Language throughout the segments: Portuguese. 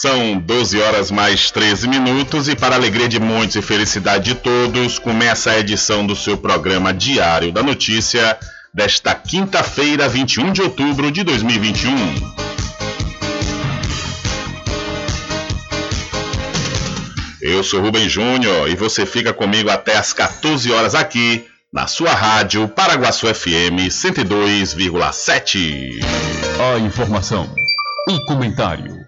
São 12 horas mais 13 minutos e para alegria de muitos e felicidade de todos, começa a edição do seu programa Diário da Notícia desta quinta-feira, 21 de outubro de 2021. Eu sou Rubem Júnior e você fica comigo até às 14 horas aqui na sua rádio Paraguaçu FM 102,7. A informação, o comentário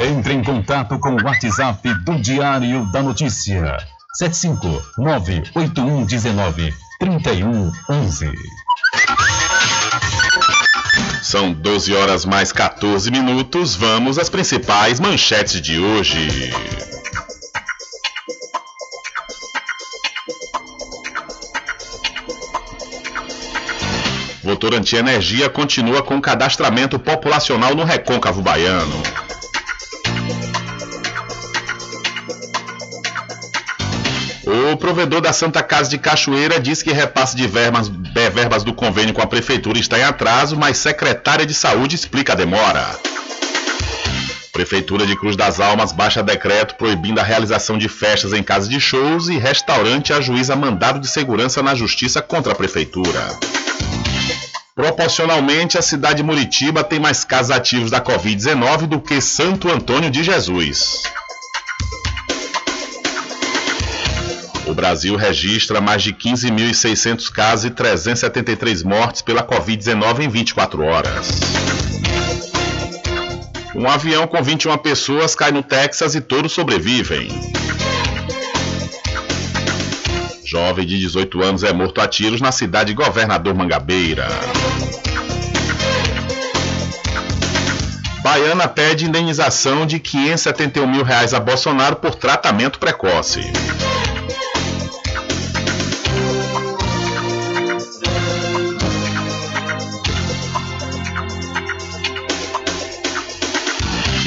Entre em contato com o WhatsApp do Diário da Notícia. 759-8119-3111. São 12 horas mais 14 minutos. Vamos às principais manchetes de hoje. Votorantim Energia continua com cadastramento populacional no Recôncavo Baiano. O provedor da Santa Casa de Cachoeira diz que repasse de verbas, de verbas do convênio com a prefeitura está em atraso, mas secretária de saúde explica a demora. Prefeitura de Cruz das Almas baixa decreto proibindo a realização de festas em casas de shows e restaurante ajuiza mandado de segurança na justiça contra a prefeitura. Proporcionalmente, a cidade de Muritiba tem mais casos ativos da Covid-19 do que Santo Antônio de Jesus. O Brasil registra mais de 15.600 casos e 373 mortes pela Covid-19 em 24 horas. Um avião com 21 pessoas cai no Texas e todos sobrevivem. Jovem de 18 anos é morto a tiros na cidade de Governador Mangabeira. Baiana pede indenização de 571 mil reais a Bolsonaro por tratamento precoce.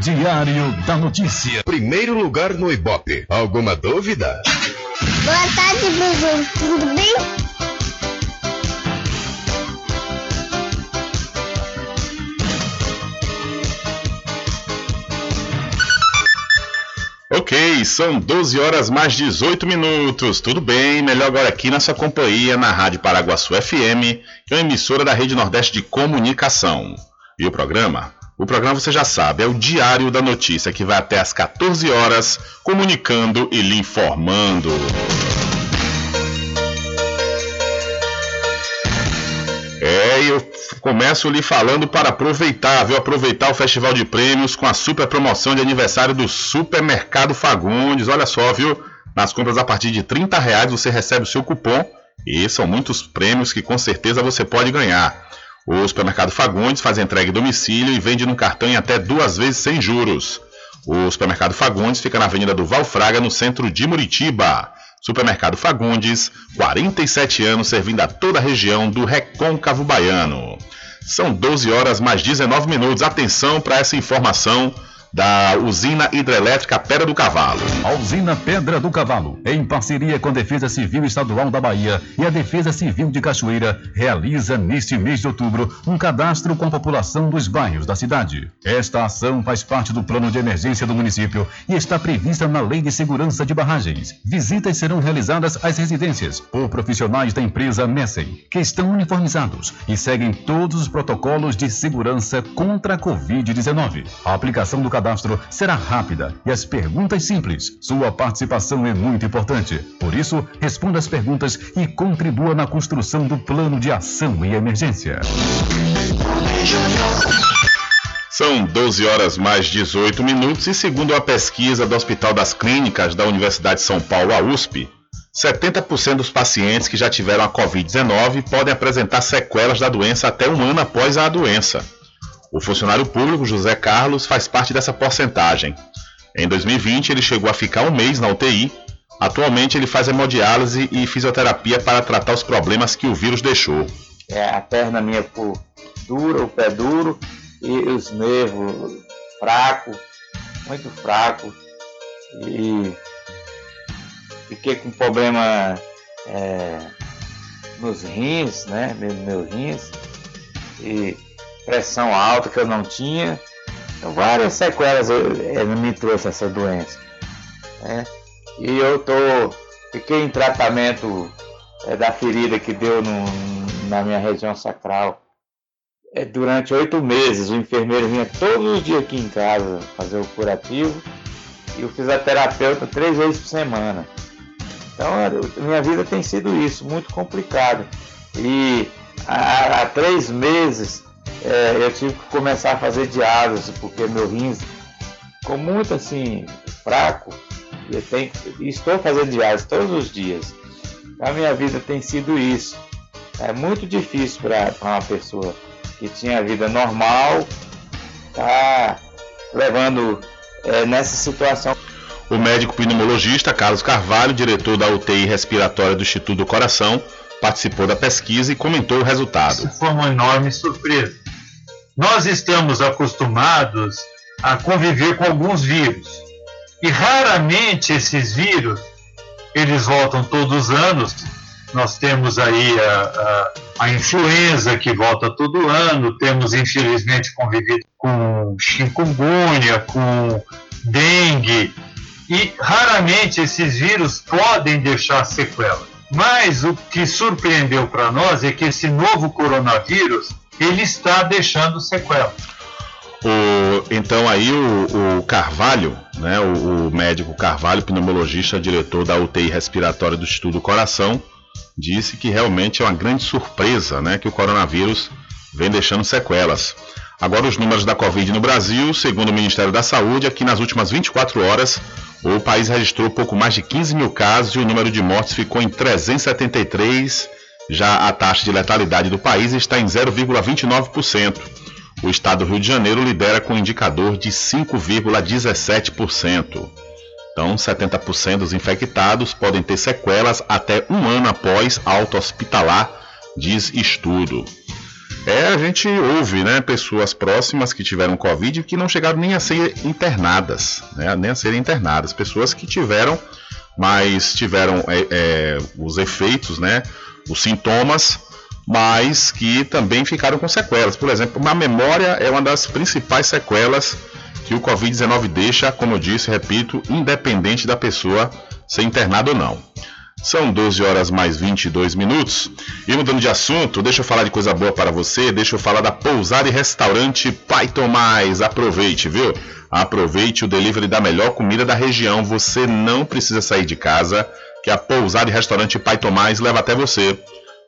Diário da Notícia. Primeiro lugar no Ibope. Alguma dúvida? Boa tarde, Bruno. Tudo bem? Ok, são 12 horas mais 18 minutos. Tudo bem? Melhor agora aqui na sua companhia, na Rádio Paraguaçu FM, que é uma emissora da Rede Nordeste de Comunicação. E o programa? O programa você já sabe, é o Diário da Notícia, que vai até às 14 horas, comunicando e lhe informando. É, eu começo lhe falando para aproveitar, viu? Aproveitar o Festival de Prêmios com a super promoção de aniversário do Supermercado Fagundes. Olha só, viu? Nas compras a partir de 30 reais você recebe o seu cupom e são muitos prêmios que com certeza você pode ganhar. O Supermercado Fagundes faz entrega em domicílio e vende no cartão em até duas vezes sem juros. O Supermercado Fagundes fica na Avenida do Valfraga, no centro de Muritiba. Supermercado Fagundes, 47 anos servindo a toda a região do Recôncavo Baiano. São 12 horas mais 19 minutos. Atenção para essa informação da usina hidrelétrica Pedra do Cavalo. A usina Pedra do Cavalo, em parceria com a Defesa Civil Estadual da Bahia e a Defesa Civil de Cachoeira, realiza neste mês de outubro um cadastro com a população dos bairros da cidade. Esta ação faz parte do plano de emergência do município e está prevista na Lei de Segurança de Barragens. Visitas serão realizadas às residências por profissionais da empresa Messen, que estão uniformizados e seguem todos os protocolos de segurança contra a Covid-19. A aplicação do cadastro será rápida e as perguntas simples. Sua participação é muito importante. Por isso, responda as perguntas e contribua na construção do plano de ação e emergência. São 12 horas mais 18 minutos e segundo a pesquisa do Hospital das Clínicas da Universidade de São Paulo, a USP, 70% dos pacientes que já tiveram a Covid-19 podem apresentar sequelas da doença até um ano após a doença. O funcionário público José Carlos faz parte dessa porcentagem. Em 2020, ele chegou a ficar um mês na UTI. Atualmente, ele faz hemodiálise e fisioterapia para tratar os problemas que o vírus deixou. É, a perna minha ficou dura, o pé duro e os nervos fracos, muito fracos. e fiquei com problema é, nos rins, né? Meus, meus rins, e pressão alta que eu não tinha. Então, várias sequelas eu me trouxe essa doença. Né? E eu tô, fiquei em tratamento é, da ferida que deu no, na minha região sacral é, durante oito meses. O enfermeiro vinha todos os dias aqui em casa fazer o curativo e o fisioterapeuta três vezes por semana. Então, minha vida tem sido isso, muito complicado. E há, há três meses é, eu tive que começar a fazer diálise, porque meu rins ficou muito assim, fraco. Eu tenho, estou fazendo diálise todos os dias. A minha vida tem sido isso. É muito difícil para uma pessoa que tinha vida normal tá levando é, nessa situação. O médico pneumologista Carlos Carvalho, diretor da UTI respiratória do Instituto do Coração, participou da pesquisa e comentou o resultado. Isso foi uma enorme surpresa. Nós estamos acostumados a conviver com alguns vírus e raramente esses vírus eles voltam todos os anos. Nós temos aí a, a, a influenza que volta todo ano, temos infelizmente convivido com chikungunya, com dengue, e raramente esses vírus podem deixar sequelas. Mas o que surpreendeu para nós é que esse novo coronavírus ele está deixando sequelas. O, então aí o, o Carvalho, né, o, o, médico Carvalho, pneumologista, diretor da UTI respiratória do Estudo Coração, disse que realmente é uma grande surpresa né, que o coronavírus vem deixando sequelas. Agora os números da Covid no Brasil, segundo o Ministério da Saúde, aqui nas últimas 24 horas, o país registrou pouco mais de 15 mil casos e o número de mortes ficou em 373. Já a taxa de letalidade do país está em 0,29%. O estado do Rio de Janeiro lidera com um indicador de 5,17%. Então, 70% dos infectados podem ter sequelas até um ano após alta hospitalar, diz estudo. É, a gente ouve, né, pessoas próximas que tiveram Covid que não chegaram nem a ser internadas, né, nem a serem internadas. Pessoas que tiveram, mas tiveram é, é, os efeitos, né, os sintomas, mas que também ficaram com sequelas. Por exemplo, a memória é uma das principais sequelas que o Covid-19 deixa, como eu disse, repito, independente da pessoa ser internada ou não. São 12 horas mais 22 minutos. E mudando de assunto, deixa eu falar de coisa boa para você. Deixa eu falar da pousada e restaurante Pai Tomás. Aproveite, viu? Aproveite o delivery da melhor comida da região. Você não precisa sair de casa, que a pousada e restaurante Pai Tomás leva até você.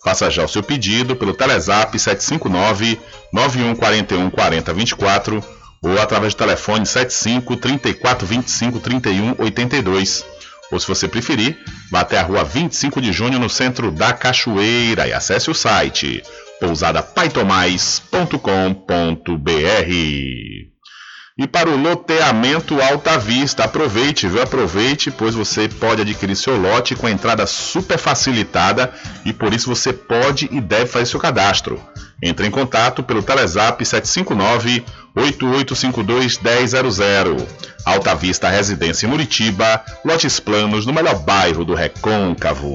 Faça já o seu pedido pelo Telezap 759 9141 4024 ou através do telefone 75 34 25 31 82. Ou se você preferir, vá até a rua 25 de junho no centro da Cachoeira e acesse o site pousadapaitomais.com.br. E para o loteamento Alta Vista, aproveite, viu? Aproveite, pois você pode adquirir seu lote com entrada super facilitada e por isso você pode e deve fazer seu cadastro. Entre em contato pelo Telezap 759 8852 1000. Alta Vista Residência em Muritiba, lotes planos no melhor bairro do Recôncavo.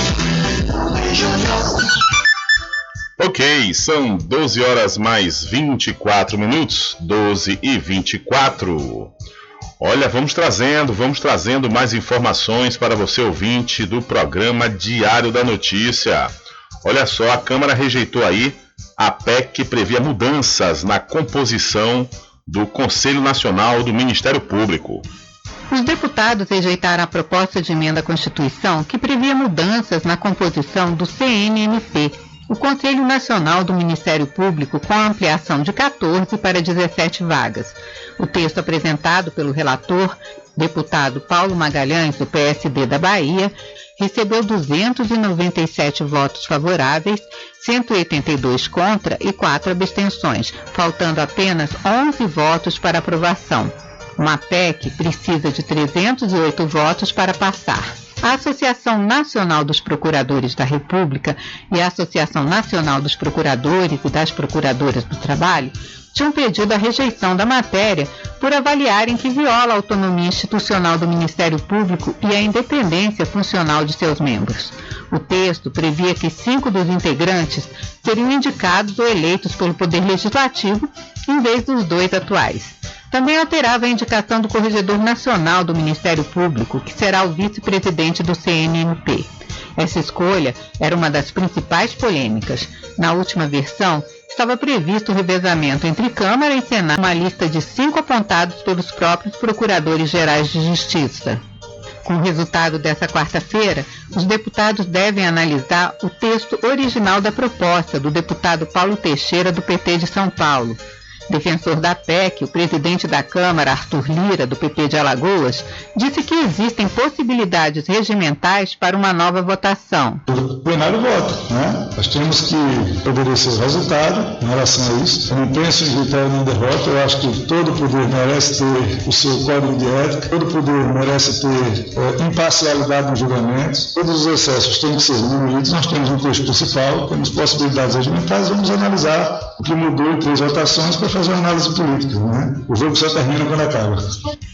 Ok, são 12 horas mais 24 minutos, 12 e 24. Olha, vamos trazendo, vamos trazendo mais informações para você ouvinte do programa Diário da Notícia. Olha só, a Câmara rejeitou aí a PEC que previa mudanças na composição do Conselho Nacional do Ministério Público. Os deputados rejeitaram a proposta de emenda à Constituição que previa mudanças na composição do CNMP, o Conselho Nacional do Ministério Público, com ampliação de 14 para 17 vagas. O texto apresentado pelo relator deputado Paulo Magalhães, do PSD da Bahia, recebeu 297 votos favoráveis, 182 contra e 4 abstenções, faltando apenas 11 votos para aprovação. Uma PEC precisa de 308 votos para passar. A Associação Nacional dos Procuradores da República e a Associação Nacional dos Procuradores e das Procuradoras do Trabalho tinham pedido a rejeição da matéria por avaliarem que viola a autonomia institucional do Ministério Público e a independência funcional de seus membros. O texto previa que cinco dos integrantes seriam indicados ou eleitos pelo Poder Legislativo em vez dos dois atuais. Também alterava a indicação do Corregedor Nacional do Ministério Público, que será o vice-presidente do CNMP. Essa escolha era uma das principais polêmicas. Na última versão, estava previsto o revezamento entre Câmara e Senado, uma lista de cinco apontados pelos próprios procuradores gerais de justiça. Com o resultado dessa quarta-feira, os deputados devem analisar o texto original da proposta do deputado Paulo Teixeira, do PT de São Paulo, Defensor da PEC, o presidente da Câmara, Arthur Lira, do PP de Alagoas, disse que existem possibilidades regimentais para uma nova votação. O plenário vota, né? Nós temos que obedecer o resultado em relação a isso. Eu não penso em vitória nem derrota, eu acho que todo poder merece ter o seu código de ética, todo poder merece ter é, imparcialidade nos julgamentos, todos os excessos têm que ser diminuídos. Nós temos um texto principal, temos possibilidades regimentais, vamos analisar o que mudou em três votações para fazer uma análise política. Né? O jogo só termina quando acaba.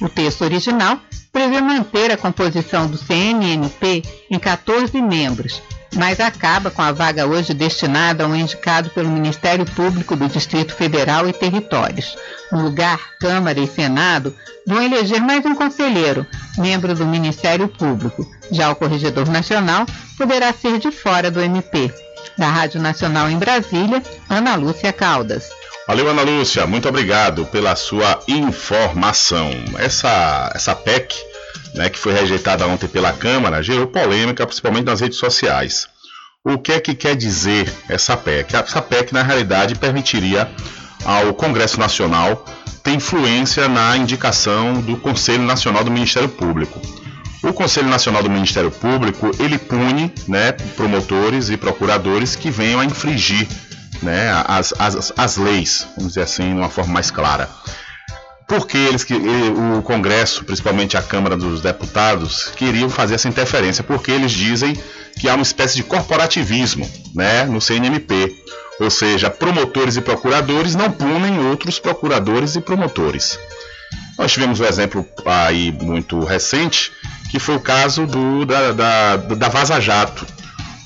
O texto original prevê manter a composição do CNMP em 14 membros, mas acaba com a vaga hoje destinada a um indicado pelo Ministério Público do Distrito Federal e Territórios. No lugar, Câmara e Senado vão eleger mais um conselheiro, membro do Ministério Público. Já o Corregedor Nacional poderá ser de fora do MP. Da Rádio Nacional em Brasília, Ana Lúcia Caldas. Valeu, Ana Lúcia, muito obrigado pela sua informação. Essa, essa PEC, né, que foi rejeitada ontem pela Câmara, gerou polêmica, principalmente nas redes sociais. O que é que quer dizer essa PEC? Essa PEC, na realidade, permitiria ao Congresso Nacional ter influência na indicação do Conselho Nacional do Ministério Público. O Conselho Nacional do Ministério Público, ele pune né, promotores e procuradores que venham a infringir né, as, as, as leis, vamos dizer assim, de uma forma mais clara. Porque eles que o Congresso, principalmente a Câmara dos Deputados, queriam fazer essa interferência, porque eles dizem que há uma espécie de corporativismo, né, no CNMP, ou seja, promotores e procuradores não punem outros procuradores e promotores. Nós tivemos um exemplo aí muito recente, que foi o caso do, da, da, da Vaza Jato,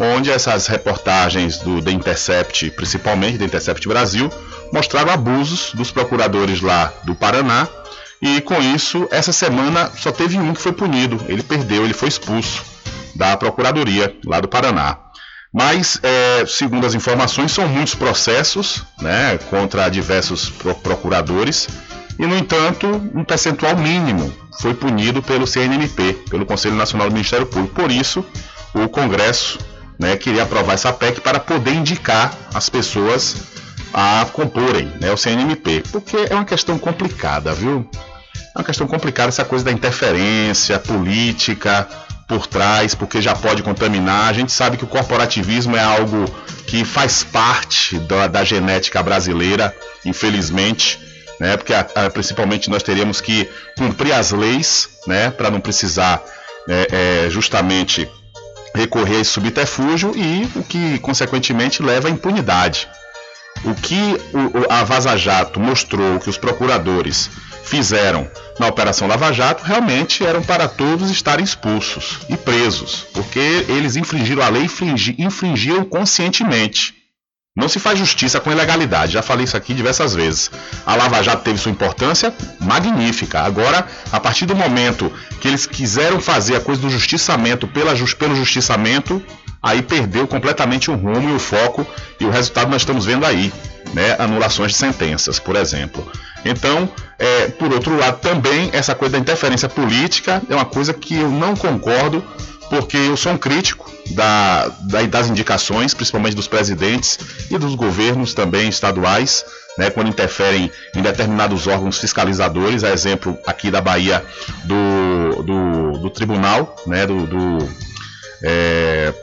onde essas reportagens do The Intercept, principalmente The Intercept Brasil, mostraram abusos dos procuradores lá do Paraná. E com isso, essa semana só teve um que foi punido. Ele perdeu, ele foi expulso da Procuradoria lá do Paraná. Mas, é, segundo as informações, são muitos processos né, contra diversos procuradores. E, no entanto, um percentual mínimo foi punido pelo CNMP, pelo Conselho Nacional do Ministério Público. Por isso, o Congresso né, queria aprovar essa PEC para poder indicar as pessoas a comporem né, o CNMP, porque é uma questão complicada, viu? É uma questão complicada essa coisa da interferência política por trás, porque já pode contaminar. A gente sabe que o corporativismo é algo que faz parte da, da genética brasileira, infelizmente, né? Porque a, a, principalmente nós teríamos que cumprir as leis, né? Para não precisar é, é, justamente recorrer a esse subterfúgio e o que, consequentemente, leva à impunidade. O que a Vaza Jato mostrou que os procuradores fizeram na Operação Lava Jato realmente eram para todos estarem expulsos e presos, porque eles infringiram a lei e infringiram conscientemente. Não se faz justiça com ilegalidade, já falei isso aqui diversas vezes. A Lava Jato teve sua importância magnífica. Agora, a partir do momento que eles quiseram fazer a coisa do justiçamento pela, pelo justiçamento, aí perdeu completamente o rumo e o foco, e o resultado nós estamos vendo aí, né? Anulações de sentenças, por exemplo. Então, é, por outro lado, também essa coisa da interferência política é uma coisa que eu não concordo porque eu sou um crítico da, da, das indicações, principalmente dos presidentes e dos governos também estaduais, né, quando interferem em determinados órgãos fiscalizadores, a exemplo aqui da Bahia do, do, do tribunal, né, do, do é,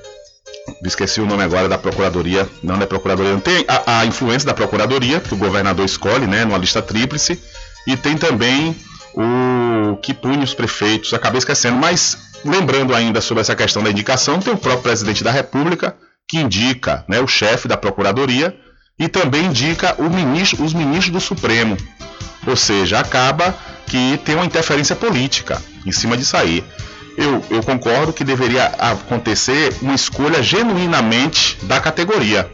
esqueci o nome agora da Procuradoria, não é Procuradoria, não tem a, a, influência da Procuradoria, que o governador escolhe, né, numa lista tríplice, e tem também o que pune os prefeitos, acabei esquecendo, mas lembrando ainda sobre essa questão da indicação, tem o próprio presidente da República, que indica né, o chefe da Procuradoria, e também indica ministro, os ministros do Supremo. Ou seja, acaba que tem uma interferência política em cima disso aí eu, eu concordo que deveria acontecer uma escolha genuinamente da categoria.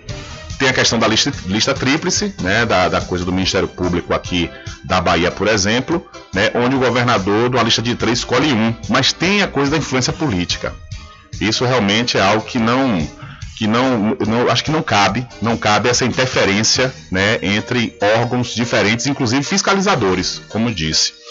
Tem a questão da lista, lista tríplice, né, da, da coisa do Ministério Público aqui da Bahia, por exemplo, né, onde o governador de uma lista de três escolhe um, mas tem a coisa da influência política. Isso realmente é algo que não, que não, não, acho que não cabe, não cabe essa interferência, né, entre órgãos diferentes, inclusive fiscalizadores, como disse.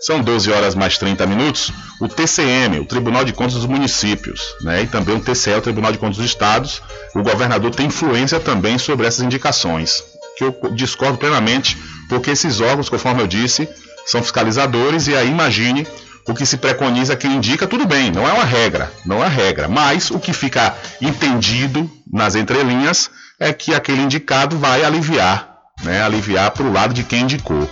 São 12 horas mais 30 minutos. O TCM, o Tribunal de Contas dos Municípios, né, e também o TCE, o Tribunal de Contas dos Estados, o governador tem influência também sobre essas indicações, que eu discordo plenamente, porque esses órgãos, conforme eu disse, são fiscalizadores e aí imagine o que se preconiza, quem indica, tudo bem, não é uma regra, não é regra, mas o que fica entendido nas entrelinhas é que aquele indicado vai aliviar, né, aliviar para o lado de quem indicou.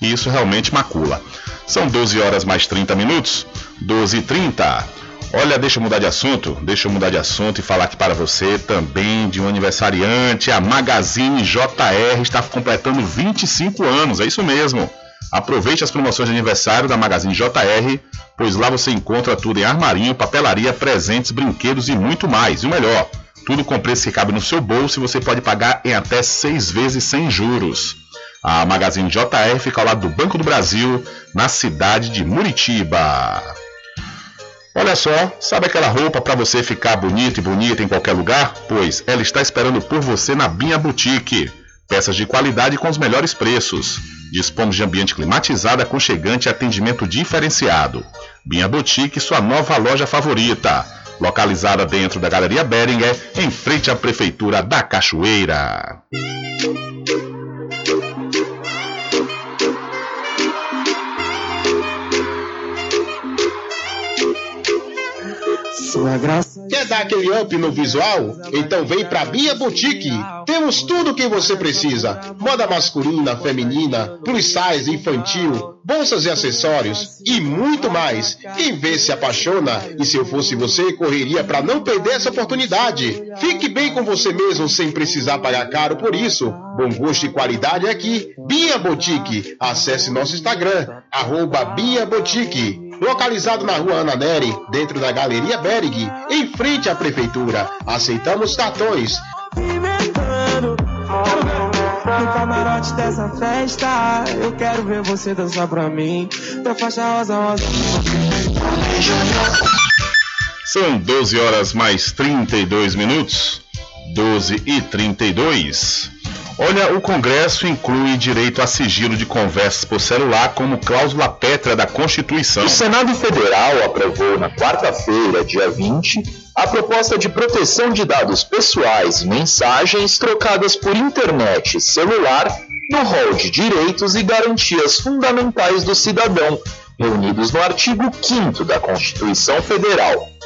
E isso realmente macula. São 12 horas mais 30 minutos. 12 e 30. Olha, deixa eu mudar de assunto, deixa eu mudar de assunto e falar aqui para você também de um aniversariante. A Magazine JR está completando 25 anos, é isso mesmo. Aproveite as promoções de aniversário da Magazine JR, pois lá você encontra tudo em armarinho, papelaria, presentes, brinquedos e muito mais. E o melhor, tudo com preço que cabe no seu bolso e você pode pagar em até seis vezes sem juros. A Magazine JR fica ao lado do Banco do Brasil, na cidade de Muritiba. Olha só, sabe aquela roupa para você ficar bonito e bonita em qualquer lugar? Pois ela está esperando por você na Binha Boutique. Peças de qualidade com os melhores preços. Dispomos de ambiente climatizado, aconchegante e atendimento diferenciado. Binha Boutique, sua nova loja favorita. Localizada dentro da Galeria Beringer, em frente à Prefeitura da Cachoeira. Quer dar aquele up no visual? Então vem pra Bia Boutique. Temos tudo o que você precisa: moda masculina, feminina, plus size, infantil, bolsas e acessórios e muito mais. Quem vê se apaixona e se eu fosse você, correria para não perder essa oportunidade. Fique bem com você mesmo sem precisar pagar caro por isso. Bom gosto e qualidade é aqui. Bia Boutique. Acesse nosso Instagram, arroba Bia Boutique localizado na rua Ana Neri, dentro da Galeria Berg, em frente à prefeitura. Aceitamos cartões. No camarote dessa festa, eu quero ver você dançar pra mim. Tua faixa rosa, rosa. São 12 horas mais 32 minutos. 12 e 32. Olha, o Congresso inclui direito a sigilo de conversas por celular como cláusula pétrea da Constituição. O Senado Federal aprovou na quarta-feira, dia 20, a proposta de proteção de dados pessoais mensagens trocadas por internet celular no rol de direitos e garantias fundamentais do cidadão, reunidos no artigo 5 da Constituição Federal.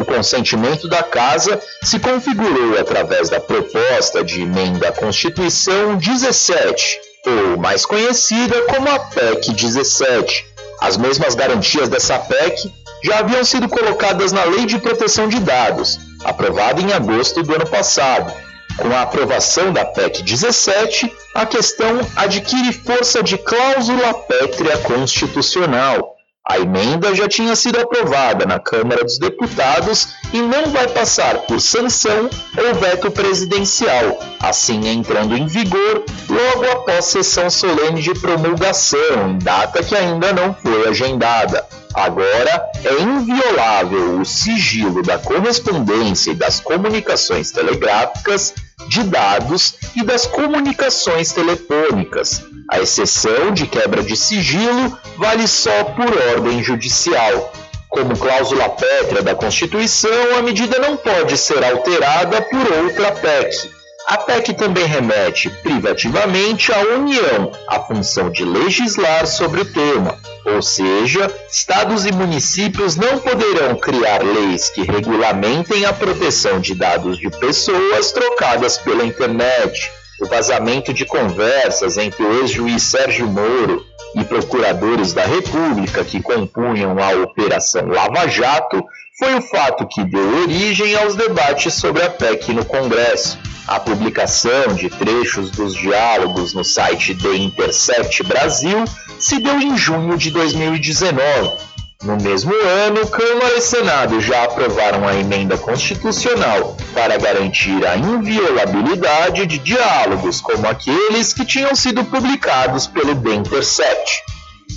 O consentimento da Casa se configurou através da proposta de emenda à Constituição 17, ou mais conhecida como a PEC 17. As mesmas garantias dessa PEC já haviam sido colocadas na Lei de Proteção de Dados, aprovada em agosto do ano passado. Com a aprovação da PEC 17, a questão adquire força de cláusula pétrea constitucional a emenda já tinha sido aprovada na Câmara dos Deputados e não vai passar por sanção ou veto presidencial, assim entrando em vigor logo após sessão solene de promulgação, em data que ainda não foi agendada. Agora é inviolável o sigilo da correspondência e das comunicações telegráficas, de dados e das comunicações telefônicas. A exceção de quebra de sigilo vale só por ordem judicial. Como cláusula pétrea da Constituição, a medida não pode ser alterada por outra PEC. A PEC também remete privativamente à União a função de legislar sobre o tema, ou seja, estados e municípios não poderão criar leis que regulamentem a proteção de dados de pessoas trocadas pela internet. O vazamento de conversas entre o ex-juiz Sérgio Moro e procuradores da República que compunham a Operação Lava Jato foi o fato que deu origem aos debates sobre a PEC no Congresso. A publicação de trechos dos diálogos no site The Intercept Brasil se deu em junho de 2019. No mesmo ano, Câmara e Senado já aprovaram a emenda constitucional para garantir a inviolabilidade de diálogos como aqueles que tinham sido publicados pelo The Intercept.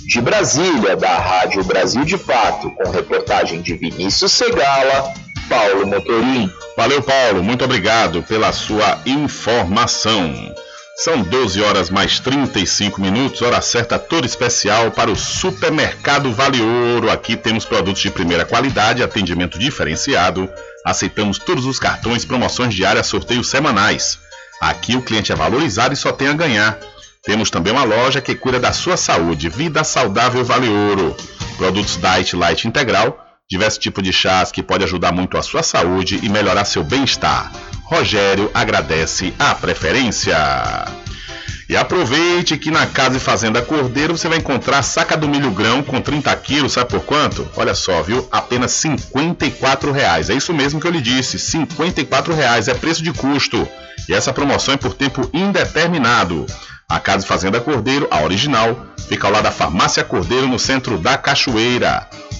De Brasília, da Rádio Brasil de Fato, com reportagem de Vinícius Segala, Paulo Motorim. Valeu, Paulo. Muito obrigado pela sua informação. São 12 horas mais 35 minutos, hora certa toda especial para o Supermercado Vale Ouro. Aqui temos produtos de primeira qualidade, atendimento diferenciado. Aceitamos todos os cartões, promoções diárias, sorteios semanais. Aqui o cliente é valorizado e só tem a ganhar. Temos também uma loja que cuida da sua saúde. Vida Saudável Vale Ouro. Produtos Diet Light Integral, diversos tipos de chás que pode ajudar muito a sua saúde e melhorar seu bem-estar. Rogério agradece a preferência. E aproveite que na Casa e Fazenda Cordeiro você vai encontrar saca do milho grão com 30 quilos, sabe por quanto? Olha só, viu? Apenas 54 reais. É isso mesmo que eu lhe disse, 54 reais é preço de custo. E essa promoção é por tempo indeterminado. A Casa e Fazenda Cordeiro, a original, fica ao lado da Farmácia Cordeiro, no centro da Cachoeira.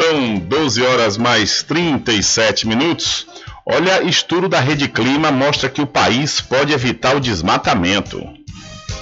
São 12 horas mais 37 minutos. Olha, estudo da Rede Clima mostra que o país pode evitar o desmatamento.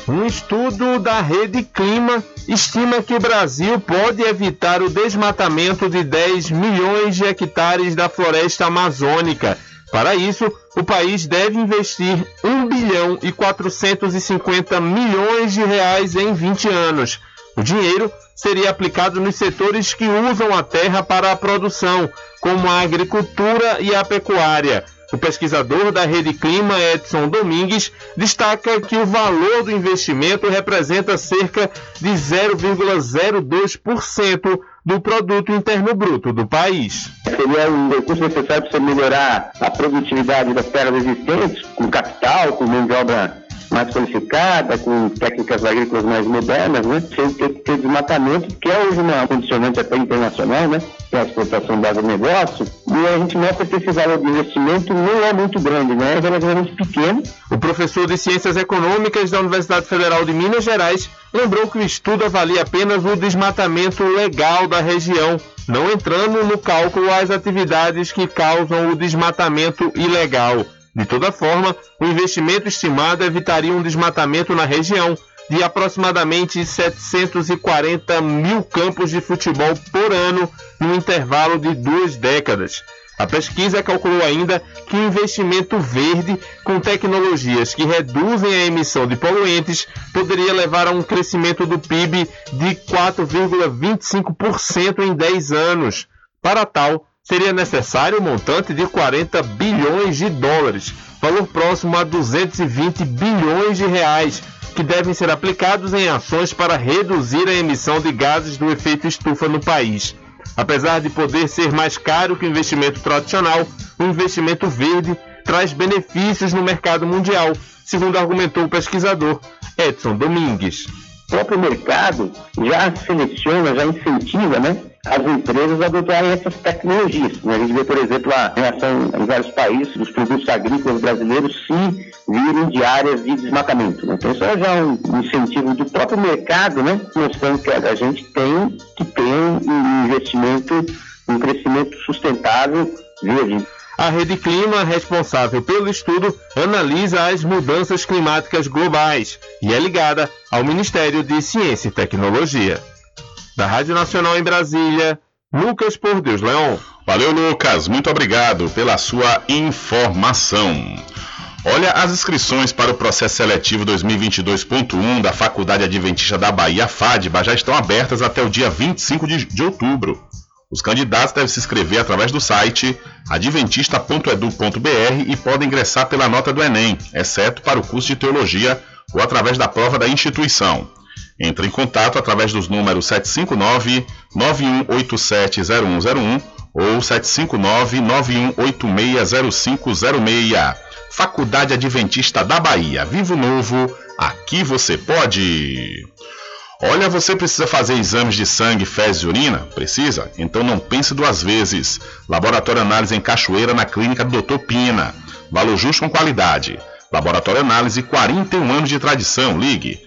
Um estudo da Rede Clima estima que o Brasil pode evitar o desmatamento de 10 milhões de hectares da floresta amazônica. Para isso, o país deve investir 1 bilhão e 450 milhões de reais em 20 anos. O dinheiro seria aplicado nos setores que usam a terra para a produção, como a agricultura e a pecuária. O pesquisador da Rede Clima, Edson Domingues, destaca que o valor do investimento representa cerca de 0,02% do produto interno bruto do país. Seria um recurso necessário para melhorar a produtividade das terras existentes, com capital, com mão de obra mais qualificada, com técnicas agrícolas mais modernas, né? sem ter, ter desmatamento, que é hoje uma condicionante até internacional, né? que é a exportação do agronegócio, e a gente nota que esse valor de investimento não é muito grande, né? é relativamente pequeno. O professor de Ciências Econômicas da Universidade Federal de Minas Gerais lembrou que o estudo avalia apenas o desmatamento legal da região, não entrando no cálculo as atividades que causam o desmatamento ilegal. De toda forma, o investimento estimado evitaria um desmatamento na região de aproximadamente 740 mil campos de futebol por ano no intervalo de duas décadas. A pesquisa calculou ainda que o investimento verde com tecnologias que reduzem a emissão de poluentes poderia levar a um crescimento do PIB de 4,25% em 10 anos. Para tal, seria necessário um montante de 40 bilhões de dólares, valor próximo a 220 bilhões de reais, que devem ser aplicados em ações para reduzir a emissão de gases do efeito estufa no país. Apesar de poder ser mais caro que o investimento tradicional, o investimento verde traz benefícios no mercado mundial, segundo argumentou o pesquisador Edson Domingues. O próprio mercado já seleciona, já incentiva né, as empresas adotarem essas tecnologias. Né? A gente vê, por exemplo, a relação em vários países, os produtos agrícolas brasileiros se virem de áreas de desmatamento. Né? Então, isso é já um incentivo do próprio mercado, né? mostrando que a gente tem que ter um investimento, um crescimento sustentável verde. A Rede Clima, responsável pelo estudo, analisa as mudanças climáticas globais e é ligada ao Ministério de Ciência e Tecnologia. Da Rádio Nacional em Brasília, Lucas Por Deus Leão. Valeu, Lucas. Muito obrigado pela sua informação. Olha, as inscrições para o processo seletivo 2022.1 da Faculdade Adventista da Bahia, FADBA, já estão abertas até o dia 25 de, de outubro. Os candidatos devem se inscrever através do site adventista.edu.br e podem ingressar pela nota do Enem, exceto para o curso de teologia ou através da prova da instituição. Entre em contato através dos números 759-9187-0101 ou 759-9186-0506. Faculdade Adventista da Bahia. Vivo Novo, aqui você pode! Olha, você precisa fazer exames de sangue, fezes e urina? Precisa? Então não pense duas vezes. Laboratório Análise em Cachoeira, na clínica do Dr. Pina. Valor justo com qualidade. Laboratório Análise, 41 anos de tradição. Ligue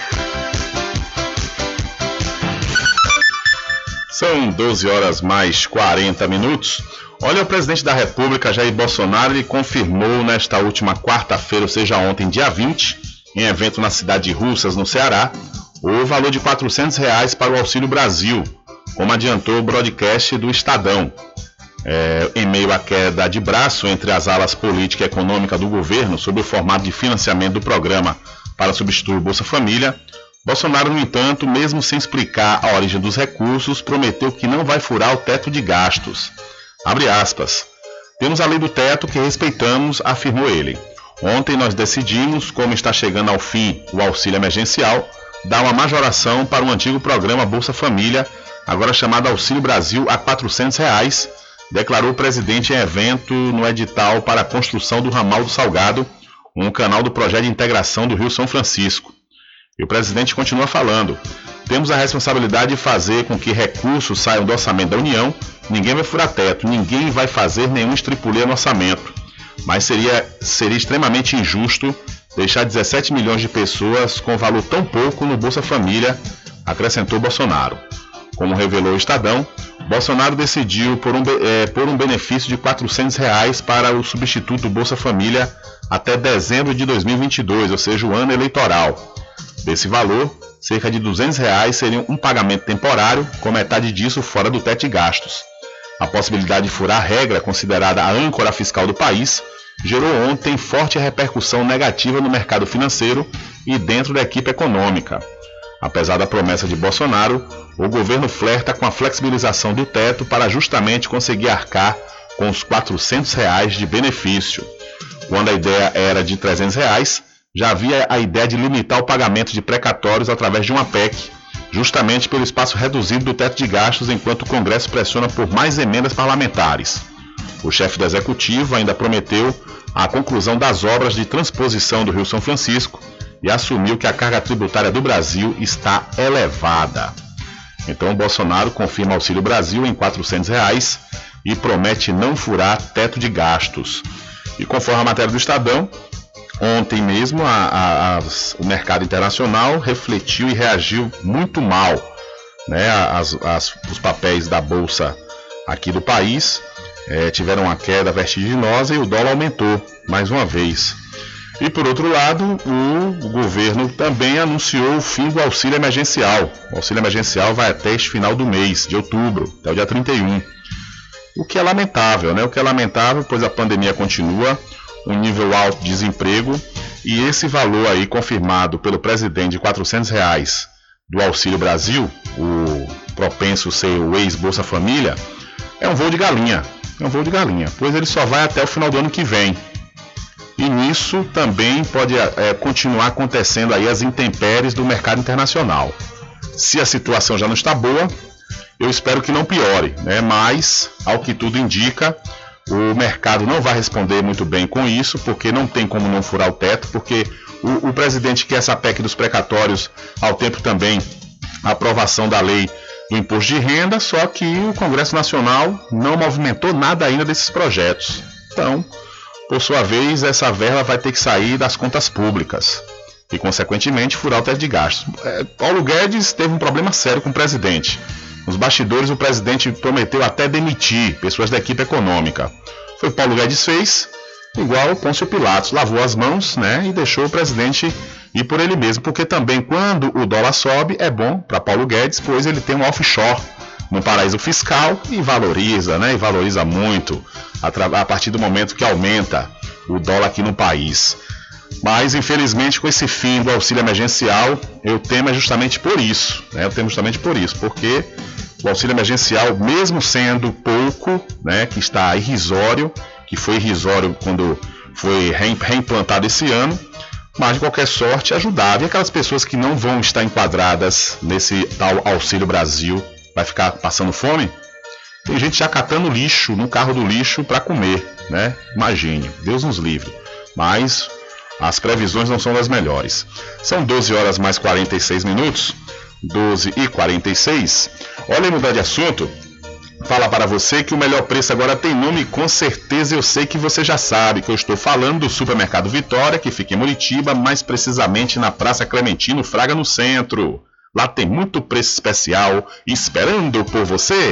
São 12 horas mais 40 minutos. Olha, o presidente da República, Jair Bolsonaro, ele confirmou nesta última quarta-feira, ou seja, ontem, dia 20, em evento na cidade de Russas, no Ceará, o valor de 400 reais para o Auxílio Brasil, como adiantou o broadcast do Estadão. É, em meio à queda de braço entre as alas política e econômica do governo sobre o formato de financiamento do programa para substituir o Bolsa Família, Bolsonaro, no entanto, mesmo sem explicar a origem dos recursos, prometeu que não vai furar o teto de gastos. Abre aspas. Temos a lei do teto que respeitamos, afirmou ele. Ontem nós decidimos, como está chegando ao fim o auxílio emergencial, dar uma majoração para o antigo programa Bolsa Família, agora chamado Auxílio Brasil, a 400 reais, declarou o presidente em evento no edital para a construção do ramal do Salgado, um canal do projeto de integração do Rio São Francisco. E o presidente continua falando: temos a responsabilidade de fazer com que recursos saiam do orçamento da União. Ninguém vai furar teto, ninguém vai fazer nenhum estripulê no orçamento. Mas seria, seria extremamente injusto deixar 17 milhões de pessoas com valor tão pouco no Bolsa Família, acrescentou Bolsonaro. Como revelou o Estadão, Bolsonaro decidiu por um, é, por um benefício de 400 reais para o substituto Bolsa Família até dezembro de 2022, ou seja, o ano eleitoral. Desse valor, cerca de 200 reais seria um pagamento temporário, com metade disso fora do teto de gastos. A possibilidade de furar a regra, considerada a âncora fiscal do país, gerou ontem forte repercussão negativa no mercado financeiro e dentro da equipe econômica. Apesar da promessa de Bolsonaro, o governo flerta com a flexibilização do teto para justamente conseguir arcar com os 400 reais de benefício. Quando a ideia era de 300 reais, já havia a ideia de limitar o pagamento de precatórios através de uma PEC, justamente pelo espaço reduzido do teto de gastos enquanto o Congresso pressiona por mais emendas parlamentares. O chefe do executivo ainda prometeu a conclusão das obras de transposição do Rio São Francisco e assumiu que a carga tributária do Brasil está elevada. Então, Bolsonaro confirma Auxílio Brasil em 400 reais e promete não furar teto de gastos. E conforme a matéria do Estadão, Ontem mesmo, a, a, a, o mercado internacional refletiu e reagiu muito mal né, as, as, os papéis da bolsa aqui do país é, tiveram uma queda vertiginosa e o dólar aumentou mais uma vez. E por outro lado, o governo também anunciou o fim do auxílio emergencial. O auxílio emergencial vai até este final do mês, de outubro, até o dia 31. O que é lamentável, né? O que é lamentável, pois a pandemia continua, um nível alto de desemprego e esse valor aí confirmado pelo presidente de 400 reais do Auxílio Brasil, o propenso ser o ex-Bolsa Família, é um voo de galinha. É um voo de galinha, pois ele só vai até o final do ano que vem. E nisso também pode é, continuar acontecendo aí as intempéries do mercado internacional. Se a situação já não está boa, eu espero que não piore, né? Mas, ao que tudo indica, o mercado não vai responder muito bem com isso, porque não tem como não furar o teto, porque o, o presidente quer essa PEC dos precatórios, ao tempo também a aprovação da lei do imposto de renda, só que o Congresso Nacional não movimentou nada ainda desses projetos. Então, por sua vez, essa verba vai ter que sair das contas públicas e, consequentemente, furar o teto de gastos. É, Paulo Guedes teve um problema sério com o presidente. Nos bastidores, o presidente prometeu até demitir pessoas da equipe econômica. Foi Paulo Guedes fez, igual o Pôncio Pilatos, lavou as mãos né, e deixou o presidente ir por ele mesmo, porque também quando o dólar sobe é bom para Paulo Guedes, pois ele tem um offshore no paraíso fiscal e valoriza, né, e valoriza muito a, a partir do momento que aumenta o dólar aqui no país. Mas, infelizmente, com esse fim do auxílio emergencial, eu temo é justamente por isso. Né? Eu temo justamente por isso, porque o auxílio emergencial, mesmo sendo pouco, né, que está irrisório, que foi irrisório quando foi reimplantado esse ano, mas de qualquer sorte ajudava. E aquelas pessoas que não vão estar enquadradas nesse tal Auxílio Brasil, vai ficar passando fome? Tem gente já catando lixo no carro do lixo para comer, né? Imagine, Deus nos livre. Mas as previsões não são das melhores. São 12 horas mais 46 minutos. 12 e 46. Olha aí, mudar de assunto. Fala para você que o melhor preço agora tem nome, com certeza eu sei que você já sabe que eu estou falando do Supermercado Vitória, que fica em Muritiba, mais precisamente na Praça Clementino Fraga, no centro. Lá tem muito preço especial esperando por você.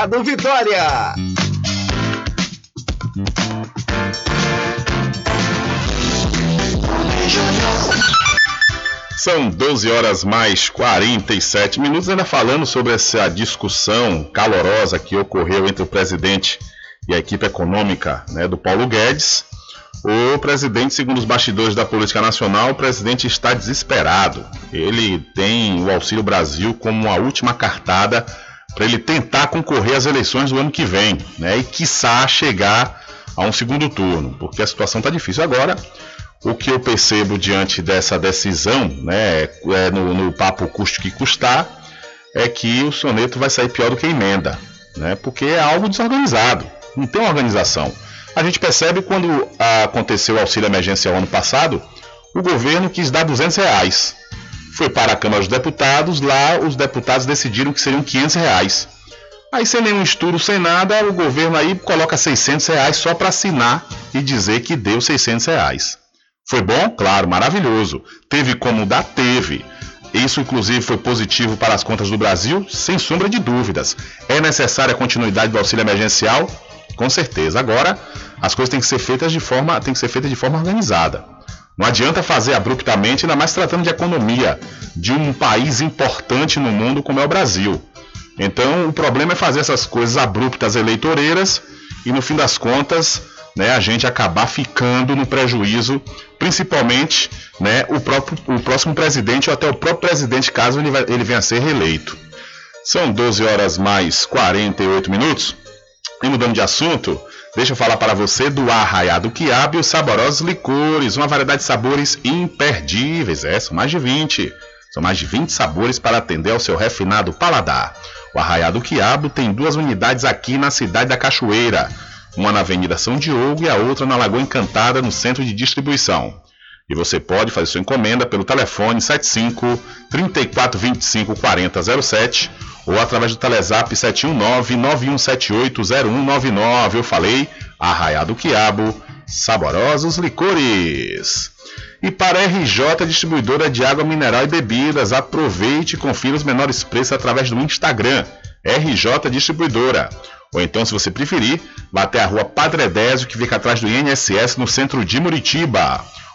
Mercado Vitória. São 12 horas mais 47 minutos, ainda falando sobre essa discussão calorosa que ocorreu entre o presidente e a equipe econômica né, do Paulo Guedes. O presidente, segundo os bastidores da política nacional, o presidente está desesperado. Ele tem o Auxílio Brasil como a última cartada para ele tentar concorrer às eleições do ano que vem, né? E quiçá chegar a um segundo turno, porque a situação está difícil agora. O que eu percebo diante dessa decisão, né, é no, no papo custo que custar, é que o soneto vai sair pior do que a emenda, né? Porque é algo desorganizado, não tem organização. A gente percebe quando aconteceu o auxílio emergencial ano passado, o governo quis dar 200 reais foi para a Câmara dos Deputados, lá os deputados decidiram que seriam 500 reais. Aí sem nenhum estudo, sem nada, o governo aí coloca 600 reais só para assinar e dizer que deu 600 reais. Foi bom? Claro, maravilhoso. Teve como dar? Teve. Isso, inclusive, foi positivo para as contas do Brasil? Sem sombra de dúvidas. É necessária a continuidade do auxílio emergencial? Com certeza. Agora, as coisas têm que ser feitas de forma, têm que ser feitas de forma organizada. Não adianta fazer abruptamente, ainda mais tratando de economia de um país importante no mundo como é o Brasil. Então, o problema é fazer essas coisas abruptas eleitoreiras e no fim das contas, né, a gente acabar ficando no prejuízo, principalmente, né, o próprio o próximo presidente ou até o próprio presidente, caso ele, vai, ele venha a ser reeleito. São 12 horas mais 48 minutos. E mudando de assunto, Deixa eu falar para você do Arraiado Quiabo e os saborosos licores, uma variedade de sabores imperdíveis, é, são mais de 20. São mais de 20 sabores para atender ao seu refinado paladar. O Arraiá do Quiabo tem duas unidades aqui na cidade da Cachoeira, uma na Avenida São Diogo e a outra na Lagoa Encantada, no centro de distribuição. E você pode fazer sua encomenda pelo telefone 75 3425 4007 ou através do Telezap 719 9178 0199. Eu falei, Arraiá do Quiabo, saborosos licores. E para a RJ Distribuidora de Água Mineral e Bebidas, aproveite e confira os menores preços através do Instagram, RJ Distribuidora. Ou então, se você preferir, vá até a rua Padre Désio, que fica atrás do INSS, no centro de Muritiba.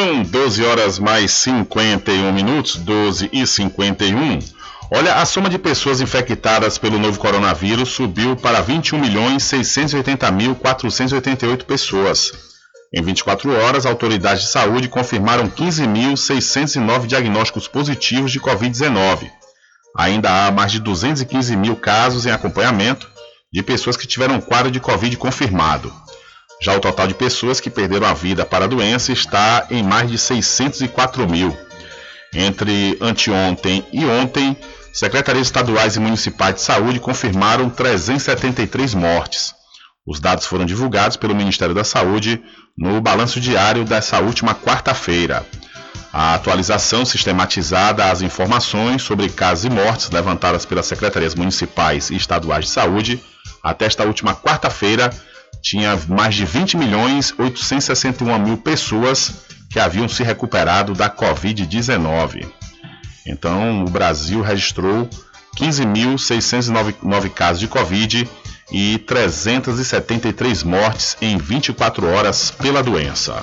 São 12 horas mais 51 minutos, 12 e 51. Olha, a soma de pessoas infectadas pelo novo coronavírus subiu para 21.680.488 pessoas. Em 24 horas, autoridades de saúde confirmaram 15.609 diagnósticos positivos de Covid-19. Ainda há mais de 215 mil casos em acompanhamento de pessoas que tiveram quadro de Covid confirmado. Já o total de pessoas que perderam a vida para a doença está em mais de 604 mil. Entre anteontem e ontem, secretarias estaduais e municipais de saúde confirmaram 373 mortes. Os dados foram divulgados pelo Ministério da Saúde no balanço diário dessa última quarta-feira. A atualização sistematizada às informações sobre casos e mortes levantadas pelas secretarias municipais e estaduais de saúde até esta última quarta-feira tinha mais de 20 milhões 861 mil pessoas que haviam se recuperado da Covid-19. Então, o Brasil registrou 15.609 casos de Covid e 373 mortes em 24 horas pela doença.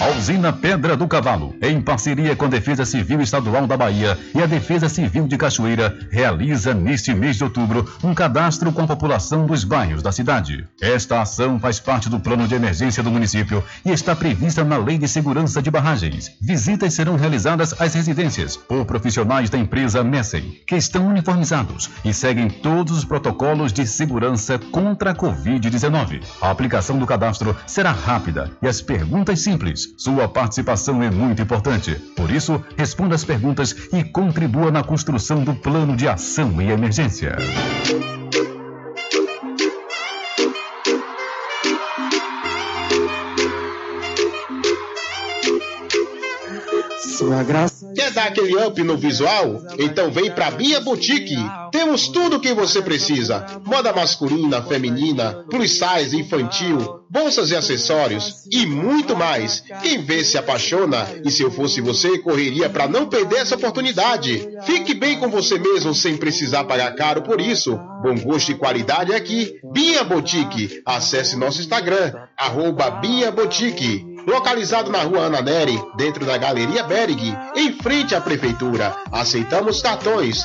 A usina Pedra do Cavalo, em parceria com a Defesa Civil Estadual da Bahia e a Defesa Civil de Cachoeira, realiza neste mês de outubro um cadastro com a população dos bairros da cidade. Esta ação faz parte do plano de emergência do município e está prevista na Lei de Segurança de Barragens. Visitas serão realizadas às residências por profissionais da empresa Messem, que estão uniformizados e seguem todos os protocolos de segurança contra a Covid-19. A aplicação do cadastro será rápida e as perguntas simples. Sua participação é muito importante. Por isso, responda as perguntas e contribua na construção do plano de ação e emergência. Sua graça. Quer dar aquele up no visual? Então vem pra Bia Boutique. Temos tudo o que você precisa: moda masculina, feminina, plus size, infantil, bolsas e acessórios e muito mais. Quem vê se apaixona e se eu fosse você, correria para não perder essa oportunidade. Fique bem com você mesmo sem precisar pagar caro por isso. Bom gosto e qualidade aqui. Bia Boutique. Acesse nosso Instagram, arroba Bia Boutique. Localizado na rua Ana Neri, dentro da Galeria Berg, em frente à Prefeitura. Aceitamos cartões.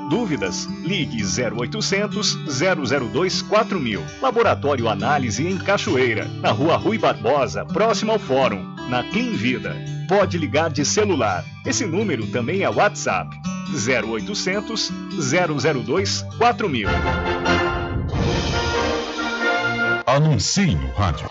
Dúvidas? Ligue 0800 002 4000. Laboratório Análise em Cachoeira, na rua Rui Barbosa, próximo ao Fórum, na Clean Vida. Pode ligar de celular. Esse número também é WhatsApp. 0800 002 4000. Anuncie no rádio.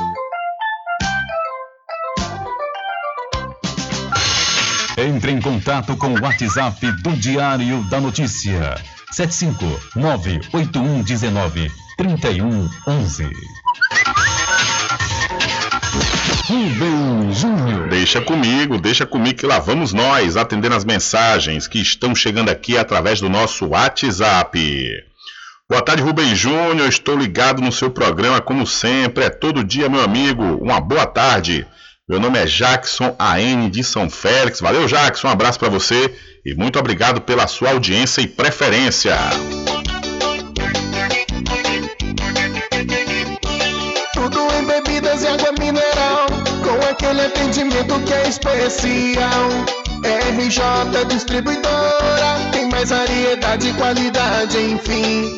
Entre em contato com o WhatsApp do Diário da Notícia. 759-8119-3111. Rubem Júnior. Deixa comigo, deixa comigo que lá vamos nós atendendo as mensagens que estão chegando aqui através do nosso WhatsApp. Boa tarde, Rubem Júnior. Estou ligado no seu programa, como sempre. É todo dia, meu amigo. Uma boa tarde. Meu nome é Jackson AN de São Félix. Valeu, Jackson. Um abraço para você e muito obrigado pela sua audiência e preferência. Tudo em bebidas e água mineral, com aquele atendimento que é especial. RJ Distribuidora, tem mais variedade e qualidade, enfim.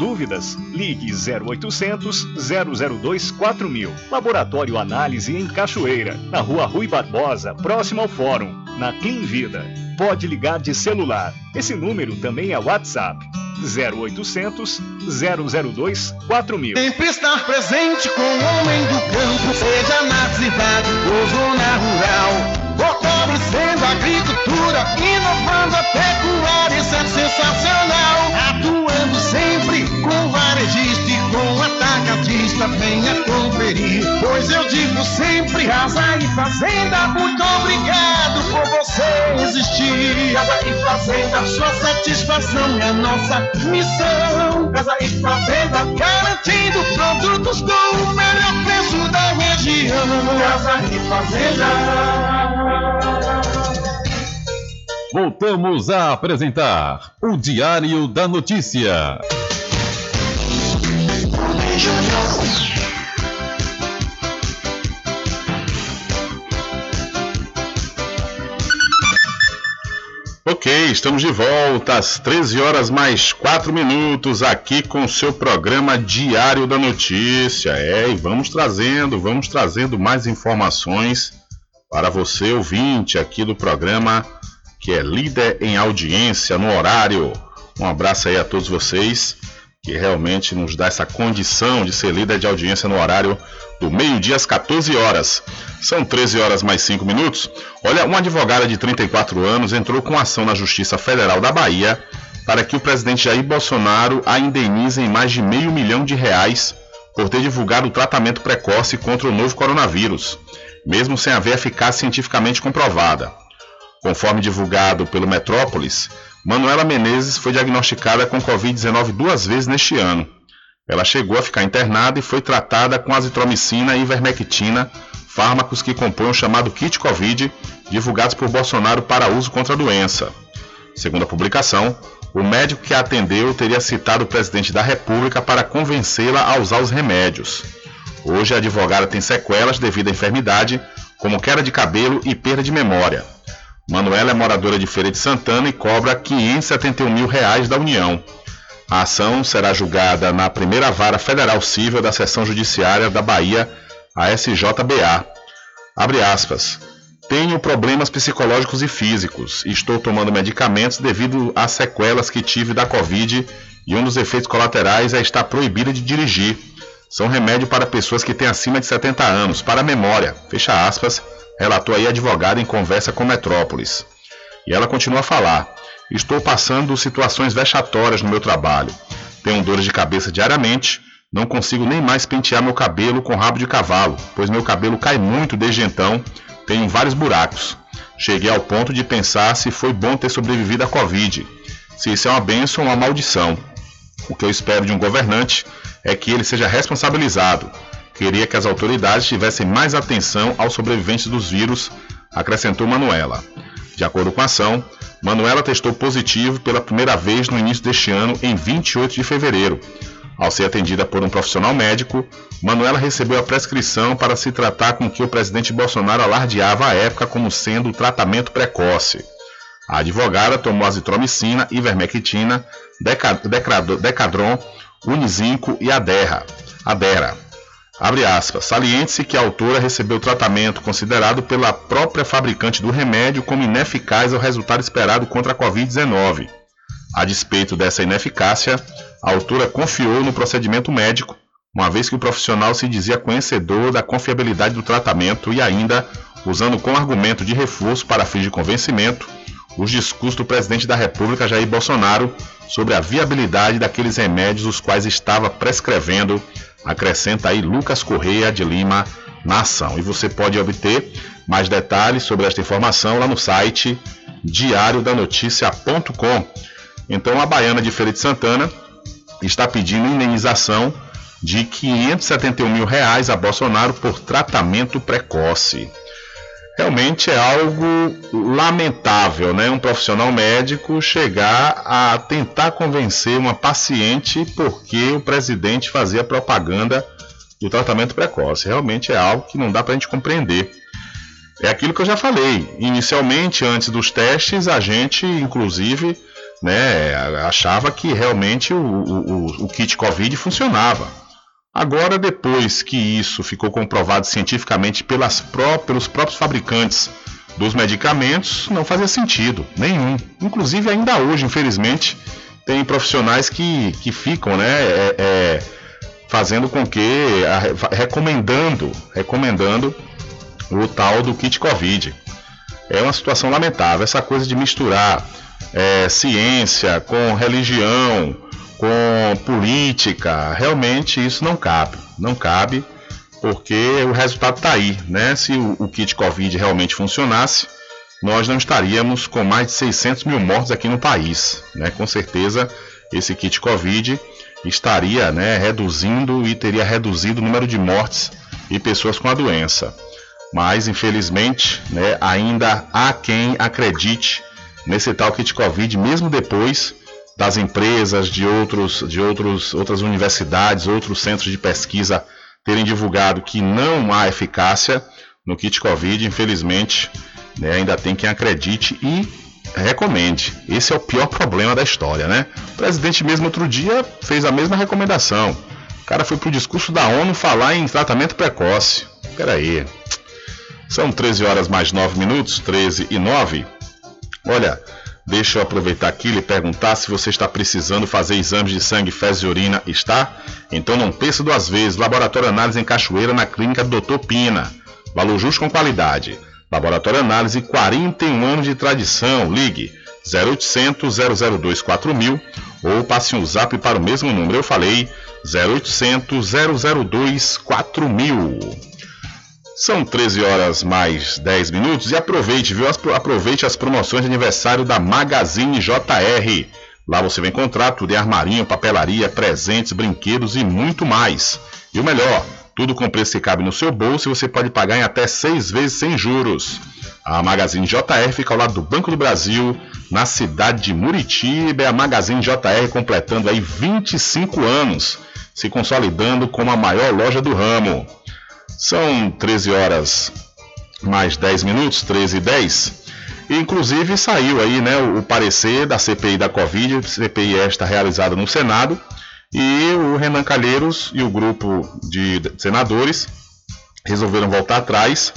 Dúvidas? Ligue 0800 002 4000. Laboratório Análise em Cachoeira, na rua Rui Barbosa, próximo ao Fórum. na Clean Vida. Pode ligar de celular. Esse número também é WhatsApp. 0800 002 4000. Sempre estar presente com o homem do campo, seja na cidade ou zona rural. Fortalecendo a agricultura, inovando a pecuária, isso é sensacional. Atuando sempre atacadista, venha conferir. Pois eu digo sempre, casa e fazenda, muito obrigado por você existir. Casa e fazenda, sua satisfação é nossa missão. Casa e fazenda, garantindo produtos com o melhor preço da região. Casa e fazenda. Voltamos a apresentar o Diário da Notícia. Ok, estamos de volta às 13 horas mais 4 minutos aqui com o seu programa Diário da Notícia. É, e vamos trazendo, vamos trazendo mais informações para você ouvinte aqui do programa que é líder em audiência no horário. Um abraço aí a todos vocês que realmente nos dá essa condição de ser líder de audiência no horário do meio-dia às 14 horas. São 13 horas mais 5 minutos. Olha, uma advogada de 34 anos entrou com ação na Justiça Federal da Bahia para que o presidente Jair Bolsonaro a indenize em mais de meio milhão de reais por ter divulgado o tratamento precoce contra o novo coronavírus, mesmo sem haver eficácia cientificamente comprovada. Conforme divulgado pelo Metrópolis, Manuela Menezes foi diagnosticada com Covid-19 duas vezes neste ano. Ela chegou a ficar internada e foi tratada com azitromicina e ivermectina, fármacos que compõem o chamado kit Covid, divulgados por Bolsonaro para uso contra a doença. Segundo a publicação, o médico que a atendeu teria citado o presidente da República para convencê-la a usar os remédios. Hoje a advogada tem sequelas devido à enfermidade, como queda de cabelo e perda de memória. Manuela é moradora de Feira de Santana e cobra 571 mil reais da União. A ação será julgada na primeira vara federal civil da seção judiciária da Bahia, a SJBA. Abre aspas. Tenho problemas psicológicos e físicos. Estou tomando medicamentos devido às sequelas que tive da Covid e um dos efeitos colaterais é estar proibida de dirigir. São remédio para pessoas que têm acima de 70 anos, para a memória. Fecha aspas relatou aí a advogada em conversa com Metrópolis. E ela continua a falar: Estou passando situações vexatórias no meu trabalho. Tenho dores de cabeça diariamente, não consigo nem mais pentear meu cabelo com rabo de cavalo, pois meu cabelo cai muito desde então, tenho vários buracos. Cheguei ao ponto de pensar se foi bom ter sobrevivido à Covid, se isso é uma bênção ou uma maldição. O que eu espero de um governante é que ele seja responsabilizado, Queria que as autoridades tivessem mais atenção aos sobreviventes dos vírus, acrescentou Manuela. De acordo com a ação, Manuela testou positivo pela primeira vez no início deste ano, em 28 de fevereiro. Ao ser atendida por um profissional médico, Manuela recebeu a prescrição para se tratar com o que o presidente Bolsonaro alardeava à época como sendo o tratamento precoce. A advogada tomou azitromicina, ivermectina, decadron, unizinco e adera. adera. Abre aspas. Saliente-se que a autora recebeu tratamento considerado pela própria fabricante do remédio como ineficaz ao resultado esperado contra a Covid-19. A despeito dessa ineficácia, a autora confiou no procedimento médico, uma vez que o profissional se dizia conhecedor da confiabilidade do tratamento e ainda, usando como argumento de reforço para fins de convencimento, os discursos do presidente da República Jair Bolsonaro sobre a viabilidade daqueles remédios os quais estava prescrevendo acrescenta aí Lucas Correia de Lima na ação. E você pode obter mais detalhes sobre esta informação lá no site diariodanoticia.com. Então a baiana de Feira de Santana está pedindo indenização de 571 mil reais a Bolsonaro por tratamento precoce realmente é algo lamentável, né? Um profissional médico chegar a tentar convencer uma paciente porque o presidente fazia propaganda do tratamento precoce. Realmente é algo que não dá para a gente compreender. É aquilo que eu já falei. Inicialmente, antes dos testes, a gente, inclusive, né, achava que realmente o, o, o kit Covid funcionava. Agora, depois que isso ficou comprovado cientificamente pró pelos próprios fabricantes, dos medicamentos não fazia sentido nenhum. Inclusive, ainda hoje, infelizmente, tem profissionais que, que ficam, né, é, é, fazendo com que, a, recomendando, recomendando o tal do kit Covid. É uma situação lamentável, essa coisa de misturar é, ciência com religião, com política, realmente isso não cabe, não cabe, porque o resultado está aí, né? Se o, o kit Covid realmente funcionasse, nós não estaríamos com mais de 600 mil mortos aqui no país. Né? Com certeza, esse kit Covid estaria né, reduzindo e teria reduzido o número de mortes e pessoas com a doença. Mas, infelizmente, né, ainda há quem acredite nesse tal kit Covid, mesmo depois das empresas, de, outros, de outros, outras universidades, outros centros de pesquisa terem divulgado que não há eficácia no kit Covid, infelizmente né? Ainda tem quem acredite e recomende. Esse é o pior problema da história, né? O presidente mesmo outro dia fez a mesma recomendação. O cara foi pro discurso da ONU falar em tratamento precoce. Peraí. São 13 horas mais 9 minutos, 13 e 9. Olha, deixa eu aproveitar aqui e lhe perguntar se você está precisando fazer exames de sangue, fezes e urina. Está? Então não pense duas vezes. Laboratório Análise em Cachoeira, na clínica Dr. Pina. Valor justo com qualidade. Laboratório Análise, 41 anos de tradição. Ligue 0800 002 4000 ou passe um zap para o mesmo número. Eu falei 0800 002 4000. São 13 horas mais 10 minutos e aproveite, viu? Aproveite as promoções de aniversário da Magazine JR. Lá você vai encontrar tudo em armarinho, papelaria, presentes, brinquedos e muito mais. E o melhor, tudo com preço que cabe no seu bolso e você pode pagar em até seis vezes sem juros. A Magazine JR fica ao lado do Banco do Brasil, na cidade de Muritiba. É a Magazine JR completando aí 25 anos, se consolidando como a maior loja do ramo. São 13 horas mais 10 minutos, 13 e 10. Inclusive saiu aí né, o parecer da CPI da Covid, CPI esta realizada no Senado, e o Renan Calheiros e o grupo de senadores resolveram voltar atrás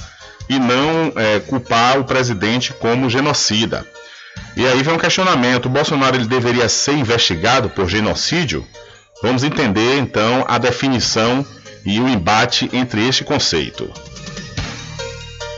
e não é, culpar o presidente como genocida. E aí vem um questionamento: o Bolsonaro ele deveria ser investigado por genocídio? Vamos entender então a definição e o embate entre este conceito.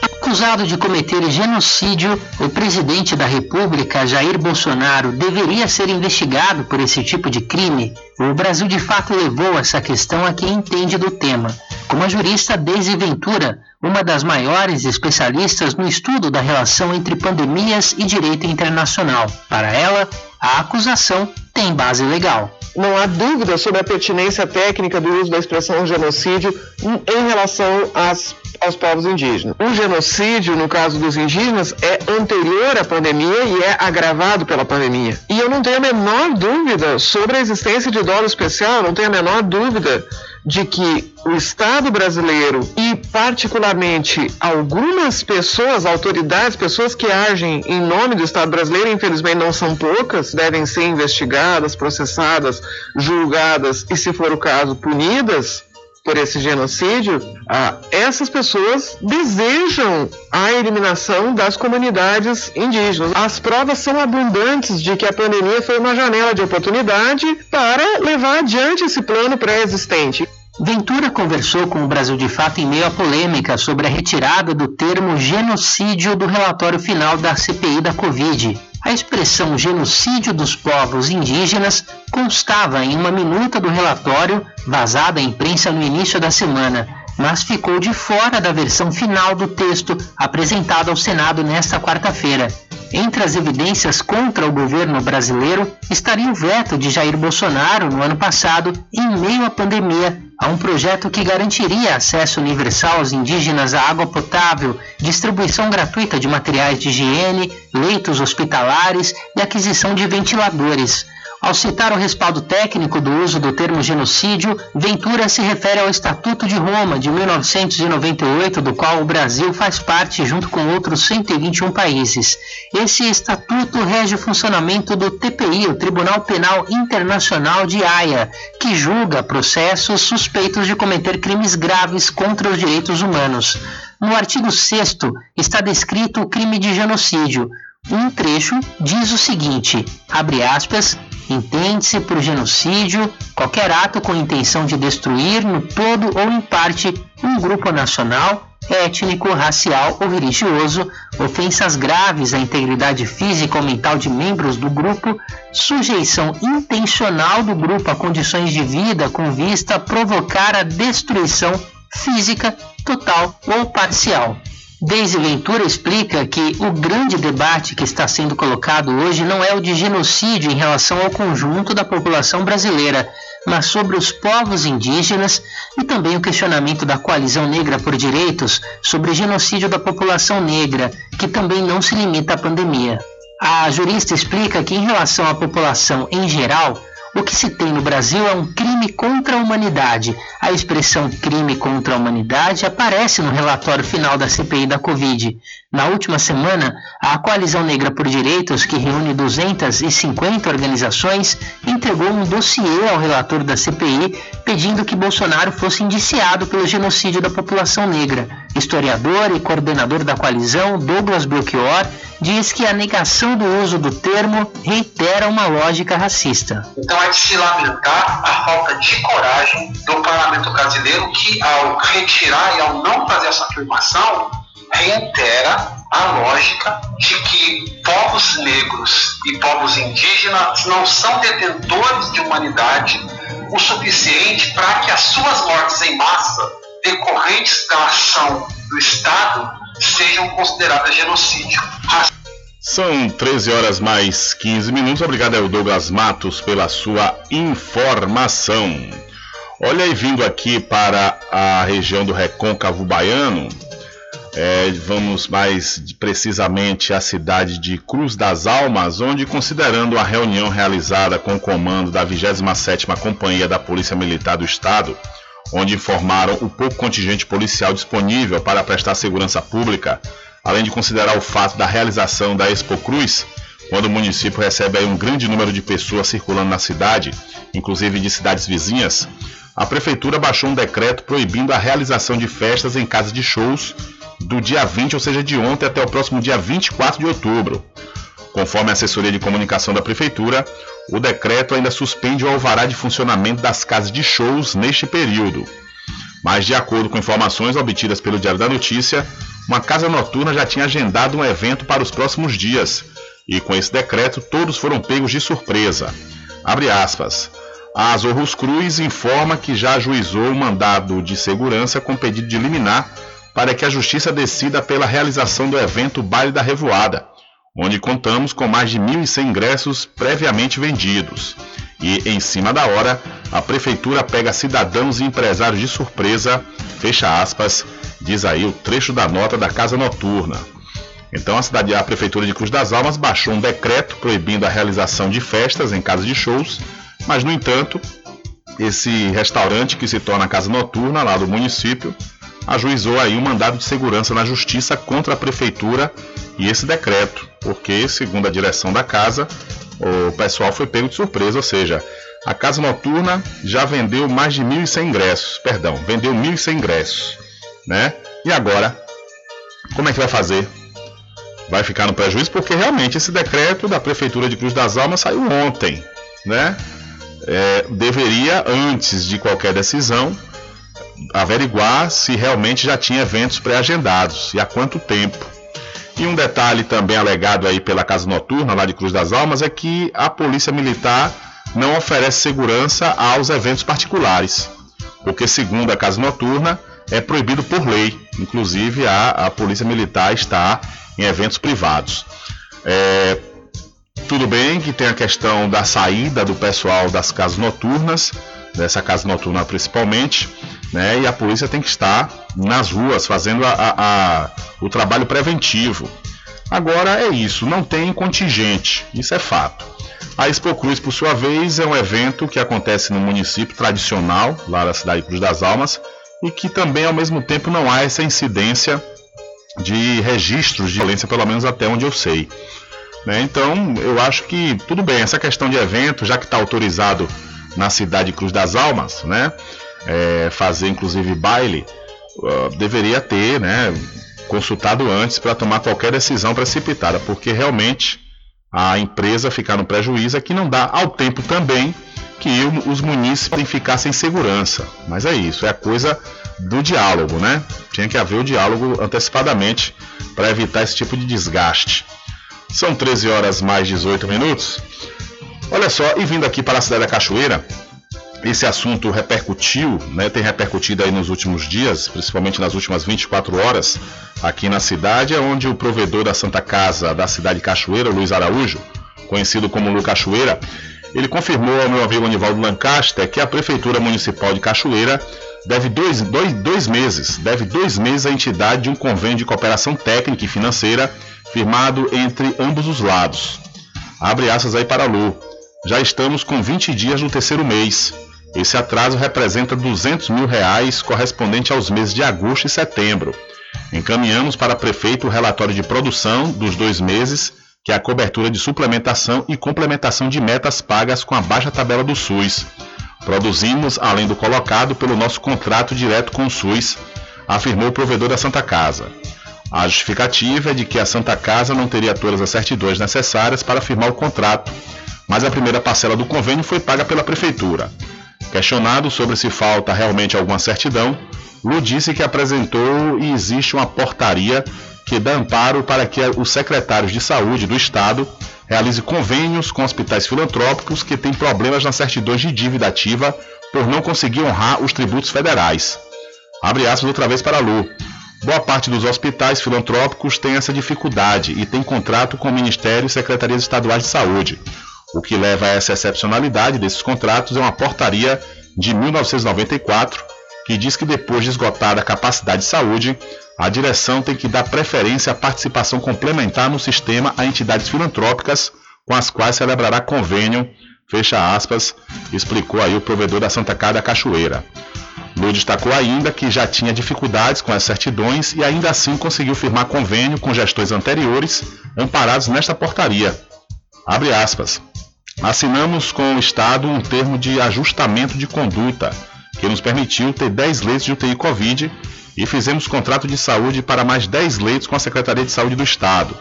Acusado de cometer genocídio, o presidente da República, Jair Bolsonaro, deveria ser investigado por esse tipo de crime? O Brasil de fato levou essa questão a quem entende do tema, como a jurista Deise Ventura, uma das maiores especialistas no estudo da relação entre pandemias e direito internacional. Para ela, a acusação tem base legal. Não há dúvida sobre a pertinência técnica do uso da expressão genocídio em relação às aos povos indígenas. O genocídio, no caso dos indígenas, é anterior à pandemia e é agravado pela pandemia. E eu não tenho a menor dúvida sobre a existência de dolo especial, não tenho a menor dúvida de que o Estado brasileiro e, particularmente, algumas pessoas, autoridades, pessoas que agem em nome do Estado brasileiro, infelizmente não são poucas, devem ser investigadas, processadas, julgadas e, se for o caso, punidas por esse genocídio, ah, essas pessoas desejam a eliminação das comunidades indígenas. As provas são abundantes de que a pandemia foi uma janela de oportunidade para levar adiante esse plano pré-existente. Ventura conversou com o Brasil de Fato em meio à polêmica sobre a retirada do termo genocídio do relatório final da CPI da Covid. A expressão genocídio dos povos indígenas constava em uma minuta do relatório vazada à imprensa no início da semana, mas ficou de fora da versão final do texto apresentado ao Senado nesta quarta-feira. Entre as evidências contra o governo brasileiro estaria o veto de Jair Bolsonaro no ano passado, em meio à pandemia, a um projeto que garantiria acesso universal aos indígenas à água potável, distribuição gratuita de materiais de higiene, leitos hospitalares e aquisição de ventiladores. Ao citar o respaldo técnico do uso do termo genocídio, Ventura se refere ao Estatuto de Roma de 1998, do qual o Brasil faz parte junto com outros 121 países. Esse estatuto rege o funcionamento do TPI, o Tribunal Penal Internacional de Haia, que julga processos suspeitos de cometer crimes graves contra os direitos humanos. No artigo 6 está descrito o crime de genocídio. Um trecho diz o seguinte: abre aspas, entende-se por genocídio qualquer ato com intenção de destruir no todo ou em parte um grupo nacional, étnico, racial ou religioso, ofensas graves à integridade física ou mental de membros do grupo, sujeição intencional do grupo a condições de vida com vista a provocar a destruição física total ou parcial. Deise Ventura explica que o grande debate que está sendo colocado hoje não é o de genocídio em relação ao conjunto da população brasileira, mas sobre os povos indígenas e também o questionamento da Coalizão Negra por Direitos sobre genocídio da população negra, que também não se limita à pandemia. A jurista explica que, em relação à população em geral, o que se tem no Brasil é um crime contra a humanidade. A expressão crime contra a humanidade aparece no relatório final da CPI da Covid. Na última semana, a Coalizão Negra por Direitos, que reúne 250 organizações, entregou um dossiê ao relator da CPI pedindo que Bolsonaro fosse indiciado pelo genocídio da população negra. Historiador e coordenador da coalizão, Douglas Belchior, diz que a negação do uso do termo reitera uma lógica racista. Então é de se lamentar a falta de coragem do parlamento brasileiro que, ao retirar e ao não fazer essa afirmação, reitera a lógica de que povos negros e povos indígenas não são detentores de humanidade o suficiente para que as suas mortes em massa decorrentes da ação do Estado sejam consideradas genocídio. São 13 horas mais 15 minutos. Obrigado ao Douglas Matos pela sua informação. Olha aí, vindo aqui para a região do Recôncavo Baiano, é, vamos mais precisamente à cidade de Cruz das Almas, onde, considerando a reunião realizada com o comando da 27ª Companhia da Polícia Militar do Estado, onde informaram o pouco contingente policial disponível para prestar segurança pública, além de considerar o fato da realização da Expo Cruz, quando o município recebe um grande número de pessoas circulando na cidade, inclusive de cidades vizinhas, a prefeitura baixou um decreto proibindo a realização de festas em casas de shows do dia 20, ou seja, de ontem até o próximo dia 24 de outubro. Conforme a assessoria de comunicação da prefeitura, o decreto ainda suspende o alvará de funcionamento das casas de shows neste período. Mas, de acordo com informações obtidas pelo Diário da Notícia, uma casa noturna já tinha agendado um evento para os próximos dias, e com esse decreto todos foram pegos de surpresa. Abre aspas. A Zorros Cruz informa que já ajuizou o mandado de segurança com pedido de liminar para que a Justiça decida pela realização do evento Baile da Revoada, onde contamos com mais de 1.100 ingressos previamente vendidos. E, em cima da hora, a Prefeitura pega cidadãos e empresários de surpresa, fecha aspas, diz aí o trecho da nota da Casa Noturna. Então, a, cidade, a Prefeitura de Cruz das Almas baixou um decreto proibindo a realização de festas em casas de shows, mas, no entanto, esse restaurante que se torna casa noturna lá do município ajuizou aí um mandado de segurança na justiça contra a prefeitura e esse decreto, porque, segundo a direção da casa, o pessoal foi pego de surpresa, ou seja, a casa noturna já vendeu mais de 1.100 ingressos, perdão, vendeu 1.100 ingressos, né? E agora, como é que vai fazer? Vai ficar no prejuízo porque realmente esse decreto da prefeitura de Cruz das Almas saiu ontem, né? É, deveria antes de qualquer decisão averiguar se realmente já tinha eventos pré-agendados e há quanto tempo. E um detalhe também alegado aí pela Casa Noturna, lá de Cruz das Almas, é que a Polícia Militar não oferece segurança aos eventos particulares, porque, segundo a Casa Noturna, é proibido por lei. Inclusive, a, a Polícia Militar está em eventos privados. É, tudo bem que tem a questão da saída do pessoal das casas noturnas, dessa casa noturna principalmente, né? E a polícia tem que estar nas ruas fazendo a, a, a, o trabalho preventivo. Agora é isso, não tem contingente, isso é fato. A Expo Cruz, por sua vez, é um evento que acontece no município tradicional, lá da cidade de Cruz das Almas, e que também ao mesmo tempo não há essa incidência de registros de violência, pelo menos até onde eu sei. Né? Então, eu acho que tudo bem, essa questão de evento, já que está autorizado na cidade de Cruz das Almas, né? É, fazer inclusive baile, uh, deveria ter, né, consultado antes para tomar qualquer decisão precipitada, porque realmente a empresa ficar no prejuízo é que não dá ao tempo também que os munícipes ficassem em segurança. Mas é isso, é a coisa do diálogo, né? Tinha que haver o diálogo antecipadamente para evitar esse tipo de desgaste. São 13 horas mais 18 minutos. Olha só, e vindo aqui para a cidade da Cachoeira, esse assunto repercutiu, né, tem repercutido aí nos últimos dias, principalmente nas últimas 24 horas, aqui na cidade, é onde o provedor da Santa Casa da cidade de Cachoeira, Luiz Araújo, conhecido como Lu Cachoeira, ele confirmou ao meu amigo Anivaldo Lancaster que a Prefeitura Municipal de Cachoeira deve dois, dois, dois meses, deve dois meses à entidade de um convênio de cooperação técnica e financeira firmado entre ambos os lados. Abre aspas aí para Lu. Já estamos com 20 dias no terceiro mês. Esse atraso representa 200 mil reais correspondente aos meses de agosto e setembro. Encaminhamos para prefeito o relatório de produção dos dois meses, que é a cobertura de suplementação e complementação de metas pagas com a baixa tabela do SUS. Produzimos além do colocado pelo nosso contrato direto com o SUS, afirmou o provedor da Santa Casa. A justificativa é de que a Santa Casa não teria todas as certidões necessárias para firmar o contrato, mas a primeira parcela do convênio foi paga pela Prefeitura. Questionado sobre se falta realmente alguma certidão, Lu disse que apresentou e existe uma portaria que dá amparo para que os secretários de saúde do Estado realizem convênios com hospitais filantrópicos que têm problemas nas certidões de dívida ativa por não conseguir honrar os tributos federais. Abre aspas outra vez para Lu. Boa parte dos hospitais filantrópicos tem essa dificuldade e tem contrato com o Ministério e Secretarias Estaduais de Saúde. O que leva a essa excepcionalidade desses contratos é uma portaria de 1994 que diz que depois de esgotada a capacidade de saúde, a direção tem que dar preferência à participação complementar no sistema a entidades filantrópicas com as quais celebrará convênio, fecha aspas, explicou aí o provedor da Santa Casa Cachoeira. Lu destacou ainda que já tinha dificuldades com as certidões e ainda assim conseguiu firmar convênio com gestões anteriores amparados nesta portaria. Abre aspas. Assinamos com o Estado um termo de ajustamento de conduta que nos permitiu ter 10 leitos de UTI Covid e fizemos contrato de saúde para mais 10 leitos com a Secretaria de Saúde do Estado.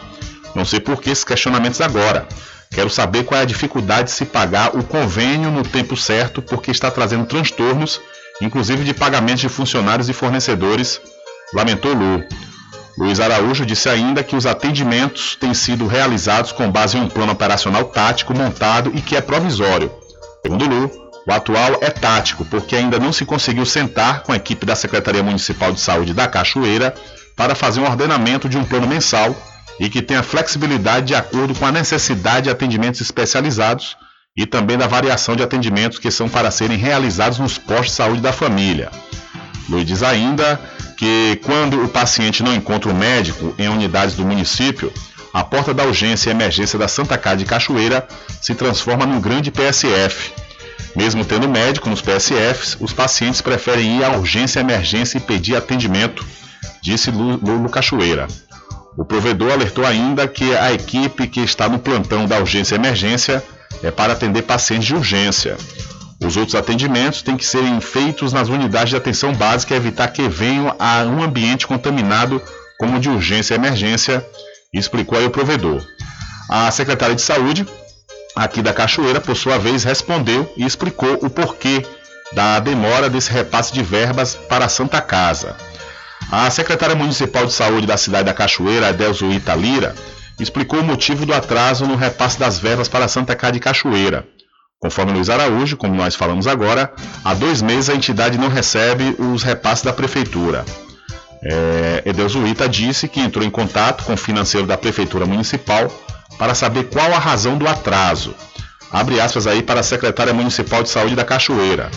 Não sei por que esses questionamentos agora. Quero saber qual é a dificuldade de se pagar o convênio no tempo certo, porque está trazendo transtornos, inclusive de pagamentos de funcionários e fornecedores, lamentou Lu. Luiz Araújo disse ainda que os atendimentos têm sido realizados com base em um plano operacional tático montado e que é provisório. Segundo Lu, o atual é tático, porque ainda não se conseguiu sentar com a equipe da Secretaria Municipal de Saúde da Cachoeira para fazer um ordenamento de um plano mensal e que tenha flexibilidade de acordo com a necessidade de atendimentos especializados e também da variação de atendimentos que são para serem realizados nos postos de saúde da família. Luiz diz ainda que quando o paciente não encontra o médico em unidades do município, a porta da urgência e emergência da Santa Casa de Cachoeira se transforma num grande PSF. Mesmo tendo médico nos PSFs, os pacientes preferem ir à urgência e emergência e pedir atendimento, disse Lulu Cachoeira. O provedor alertou ainda que a equipe que está no plantão da urgência e emergência é para atender pacientes de urgência. Os outros atendimentos têm que serem feitos nas unidades de atenção básica e evitar que venham a um ambiente contaminado como de urgência e emergência, explicou aí o provedor. A secretária de Saúde, aqui da Cachoeira, por sua vez, respondeu e explicou o porquê da demora desse repasse de verbas para a Santa Casa. A secretária municipal de saúde da cidade da Cachoeira, Adelzo Italira, explicou o motivo do atraso no repasse das verbas para a Santa Casa de Cachoeira. Conforme Luiz Araújo, como nós falamos agora, há dois meses a entidade não recebe os repasses da prefeitura. É, Edeusuíta disse que entrou em contato com o financeiro da prefeitura municipal para saber qual a razão do atraso. Abre aspas aí para a secretária municipal de saúde da Cachoeira.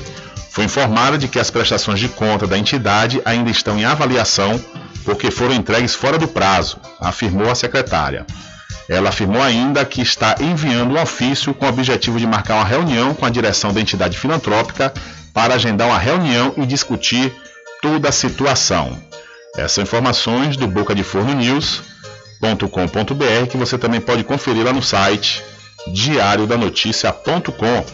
Foi informada de que as prestações de conta da entidade ainda estão em avaliação porque foram entregues fora do prazo, afirmou a secretária. Ela afirmou ainda que está enviando um ofício com o objetivo de marcar uma reunião com a direção da entidade filantrópica para agendar uma reunião e discutir toda a situação. Essas informações do Boca de Forno News.com.br que você também pode conferir lá no site diariodanoticia.com.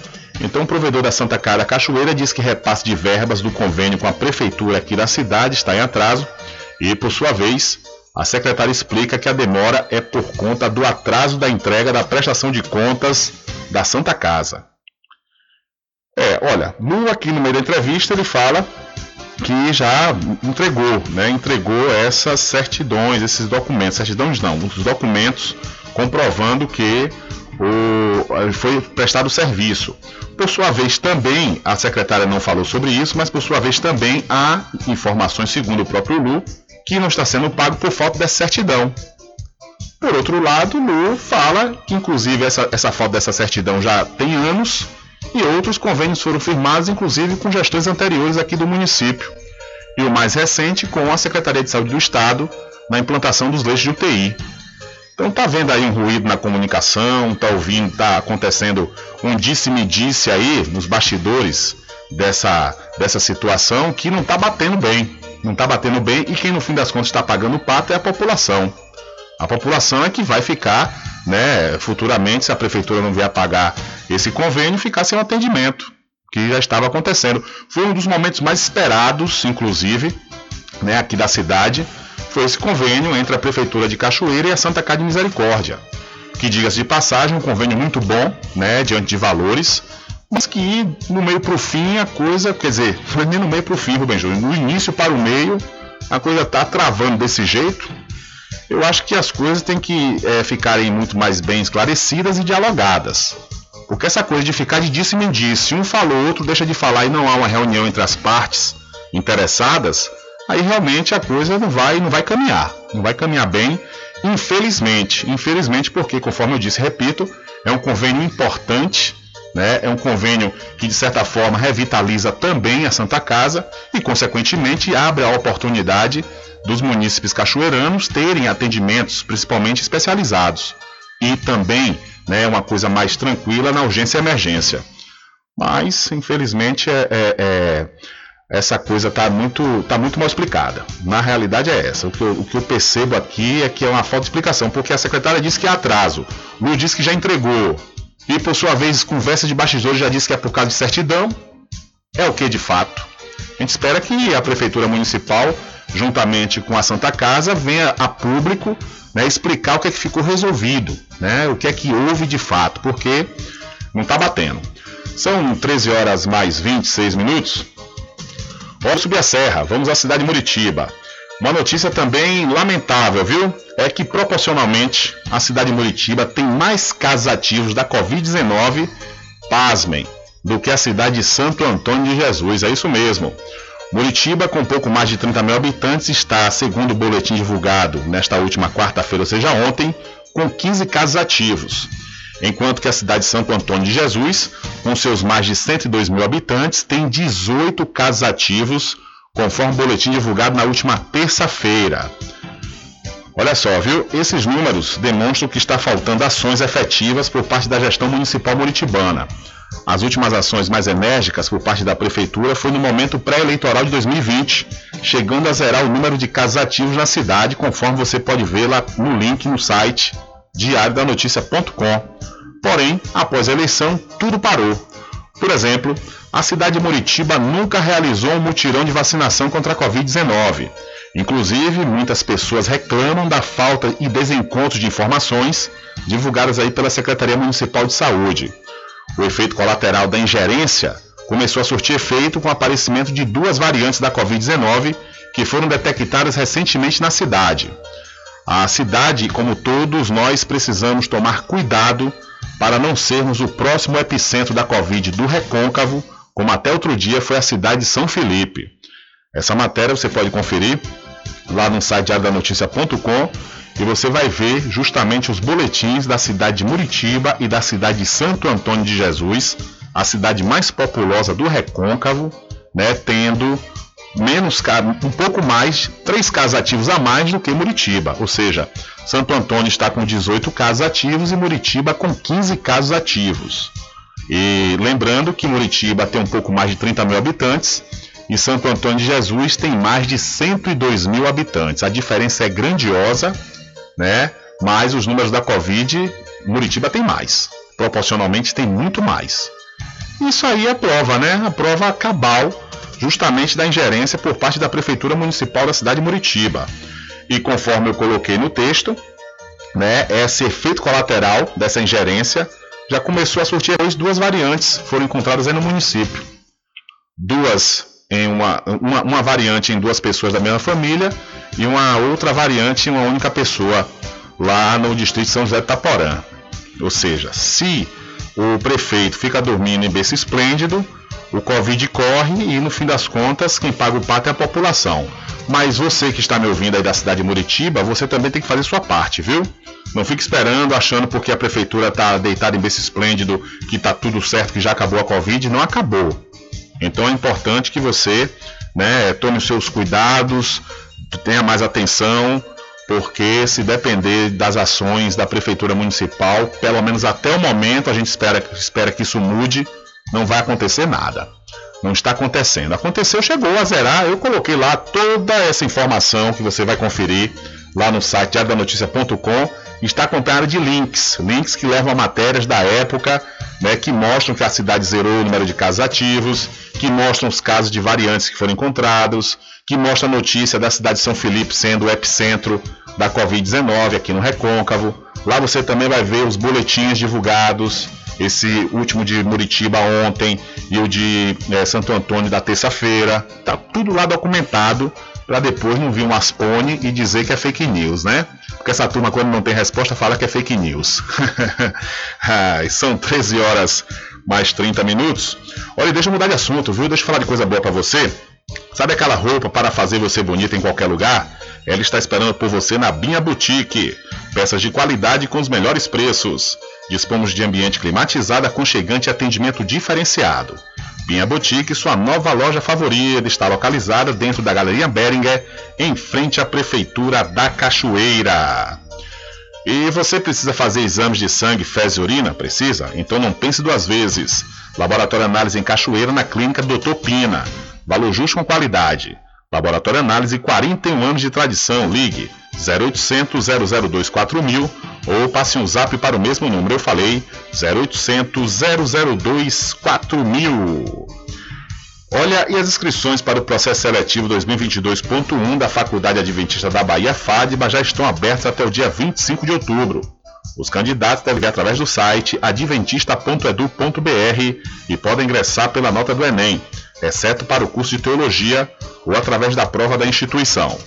Então, o provedor da Santa Cara Cachoeira diz que repasse de verbas do convênio com a prefeitura aqui da cidade está em atraso e, por sua vez, a secretária explica que a demora é por conta do atraso da entrega da prestação de contas da Santa Casa. É, olha, no, aqui no meio da entrevista ele fala que já entregou, né? Entregou essas certidões, esses documentos, certidões não, os documentos comprovando que o, foi prestado serviço. Por sua vez, também a secretária não falou sobre isso, mas por sua vez também há informações, segundo o próprio Lu, que não está sendo pago por falta dessa certidão. Por outro lado, Lu fala que, inclusive, essa, essa falta dessa certidão já tem anos e outros convênios foram firmados, inclusive com gestões anteriores aqui do município. E o mais recente com a Secretaria de Saúde do Estado na implantação dos leitos de UTI. Então tá vendo aí um ruído na comunicação, tá ouvindo, tá acontecendo um disse-me-disse aí nos bastidores dessa, dessa situação que não tá batendo bem. Não tá batendo bem e quem no fim das contas está pagando o pato é a população. A população é que vai ficar, né, futuramente, se a prefeitura não vier pagar esse convênio, ficar sem o atendimento, que já estava acontecendo. Foi um dos momentos mais esperados, inclusive, né, aqui da cidade, foi esse convênio entre a Prefeitura de Cachoeira e a Santa Casa de Misericórdia. Que, diga-se de passagem, um convênio muito bom, né, diante de valores, mas que no meio para o fim a coisa, quer dizer, nem no meio para o fim, Rubem Júnior, no início para o meio, a coisa está travando desse jeito. Eu acho que as coisas têm que é, ficarem muito mais bem esclarecidas e dialogadas. Porque essa coisa de ficar de disse-me disse, um falou, outro deixa de falar e não há uma reunião entre as partes interessadas, aí realmente a coisa não vai, não vai caminhar, não vai caminhar bem, infelizmente, infelizmente porque, conforme eu disse, repito, é um convênio importante, né? É um convênio que de certa forma revitaliza também a Santa Casa e, consequentemente, abre a oportunidade dos munícipes cachoeiranos terem atendimentos, principalmente especializados, e também, né, uma coisa mais tranquila na urgência e emergência. Mas, infelizmente, é, é, é essa coisa está muito, tá muito mal explicada. Na realidade é essa. O que, eu, o que eu percebo aqui é que é uma falta de explicação, porque a secretária disse que é atraso, Lu disse que já entregou, e por sua vez, conversa de bastidores já disse que é por causa de certidão. É o que de fato? A gente espera que a Prefeitura Municipal, juntamente com a Santa Casa, venha a público né, explicar o que é que ficou resolvido, né, o que é que houve de fato, porque não está batendo. São 13 horas mais 26 minutos. Vamos subir a serra, vamos à cidade de Muritiba. Uma notícia também lamentável, viu? É que proporcionalmente a cidade de Muritiba tem mais casos ativos da Covid-19, pasmem, do que a cidade de Santo Antônio de Jesus. É isso mesmo. Muritiba, com pouco mais de 30 mil habitantes, está, segundo o boletim divulgado nesta última quarta-feira, ou seja, ontem, com 15 casos ativos enquanto que a cidade de Santo Antônio de Jesus, com seus mais de 102 mil habitantes, tem 18 casos ativos, conforme o boletim divulgado na última terça-feira. Olha só, viu? Esses números demonstram que está faltando ações efetivas por parte da gestão municipal muritibana. As últimas ações mais enérgicas por parte da prefeitura foi no momento pré-eleitoral de 2020, chegando a zerar o número de casos ativos na cidade, conforme você pode ver lá no link no site diariodanoticia.com. Porém, após a eleição, tudo parou. Por exemplo, a cidade de Muritiba nunca realizou um mutirão de vacinação contra a Covid-19. Inclusive, muitas pessoas reclamam da falta e desencontro de informações divulgadas aí pela Secretaria Municipal de Saúde. O efeito colateral da ingerência começou a surtir efeito com o aparecimento de duas variantes da Covid-19 que foram detectadas recentemente na cidade. A cidade, como todos nós, precisamos tomar cuidado para não sermos o próximo epicentro da Covid do Recôncavo, como até outro dia foi a cidade de São Felipe. Essa matéria você pode conferir lá no site diariodanoticia.com e você vai ver justamente os boletins da cidade de Muritiba e da cidade de Santo Antônio de Jesus, a cidade mais populosa do Recôncavo, né, tendo menos um pouco mais, três casos ativos a mais do que Muritiba. Ou seja, Santo Antônio está com 18 casos ativos e Muritiba com 15 casos ativos. E lembrando que Muritiba tem um pouco mais de 30 mil habitantes e Santo Antônio de Jesus tem mais de 102 mil habitantes. A diferença é grandiosa, né? Mas os números da Covid, Muritiba tem mais. Proporcionalmente tem muito mais. Isso aí é prova, né? A prova cabal justamente da ingerência por parte da Prefeitura Municipal da cidade de Muritiba. E conforme eu coloquei no texto, né, esse efeito colateral dessa ingerência já começou a surtir hoje duas variantes foram encontradas no município. Duas em uma, uma, uma variante em duas pessoas da mesma família e uma outra variante em uma única pessoa lá no distrito de São José de Taporã. Ou seja, se o prefeito fica dormindo em berço esplêndido, o Covid corre e no fim das contas quem paga o pato é a população. Mas você que está me ouvindo aí da cidade de Muritiba, você também tem que fazer sua parte, viu? Não fique esperando, achando porque a prefeitura está deitada em berço esplêndido, que está tudo certo, que já acabou a Covid. Não acabou. Então é importante que você né, tome os seus cuidados, tenha mais atenção, porque se depender das ações da prefeitura municipal, pelo menos até o momento, a gente espera, espera que isso mude, não vai acontecer nada. Não está acontecendo. Aconteceu, chegou a zerar. Eu coloquei lá toda essa informação que você vai conferir lá no site diariodanoticia.com. Está acompanhado de links, links que levam a matérias da época, né, que mostram que a cidade zerou o número de casos ativos, que mostram os casos de variantes que foram encontrados, que mostra a notícia da cidade de São Felipe sendo o epicentro da Covid-19 aqui no Recôncavo. Lá você também vai ver os boletins divulgados esse último de Muritiba ontem e o de é, Santo Antônio da terça-feira. Tá tudo lá documentado para depois não vir um aspone e dizer que é fake news, né? Porque essa turma, quando não tem resposta, fala que é fake news. Ai, são 13 horas mais 30 minutos. Olha, deixa eu mudar de assunto, viu? Deixa eu falar de coisa boa para você. Sabe aquela roupa para fazer você bonita em qualquer lugar? Ela está esperando por você na Binha Boutique. Peças de qualidade com os melhores preços. Dispomos de ambiente climatizado, aconchegante e atendimento diferenciado. Binha Boutique, sua nova loja favorita, está localizada dentro da Galeria Beringer, em frente à Prefeitura da Cachoeira. E você precisa fazer exames de sangue, fezes e urina? Precisa? Então não pense duas vezes. Laboratório Análise em Cachoeira, na Clínica Doutor Pina. Valor justo com qualidade. Laboratório Análise, 41 anos de tradição. Ligue 0800 002 4000 ou passe um zap para o mesmo número. Eu falei 0800 002 4000. Olha, e as inscrições para o processo seletivo 2022.1 da Faculdade Adventista da Bahia, FADBA, já estão abertas até o dia 25 de outubro. Os candidatos devem ir através do site adventista.edu.br e podem ingressar pela nota do Enem, exceto para o curso de Teologia ou através da prova da instituição.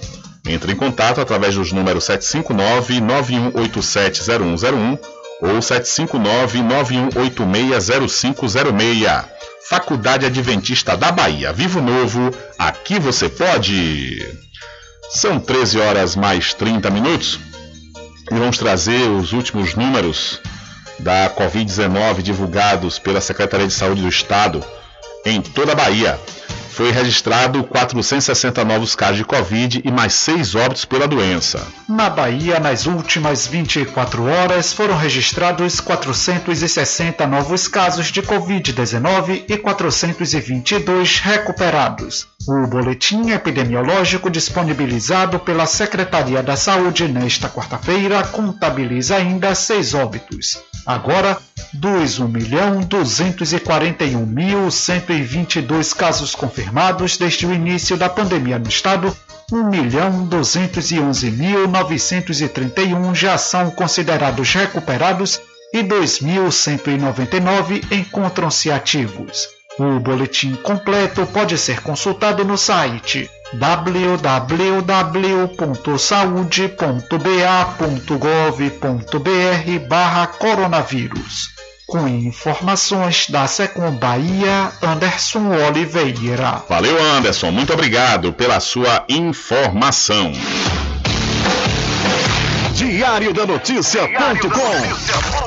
Entre em contato através dos números 759-9187-0101 ou 759-9186-0506. Faculdade Adventista da Bahia. Vivo Novo, aqui você pode. São 13 horas mais 30 minutos e vamos trazer os últimos números da Covid-19 divulgados pela Secretaria de Saúde do Estado em toda a Bahia foi registrado 460 novos casos de Covid e mais seis óbitos pela doença. Na Bahia, nas últimas 24 horas, foram registrados 460 novos casos de Covid-19 e 422 recuperados. O boletim epidemiológico disponibilizado pela Secretaria da Saúde nesta quarta-feira contabiliza ainda seis óbitos. Agora, dos 1.241.122 casos confirmados desde o início da pandemia no estado, 1.211.931 já são considerados recuperados e 2.199 encontram-se ativos. O boletim completo pode ser consultado no site www.saude.ba.gov.br barra coronavírus. Com informações da Secom Bahia, Anderson Oliveira. Valeu, Anderson. Muito obrigado pela sua informação. Diário da Notícia.com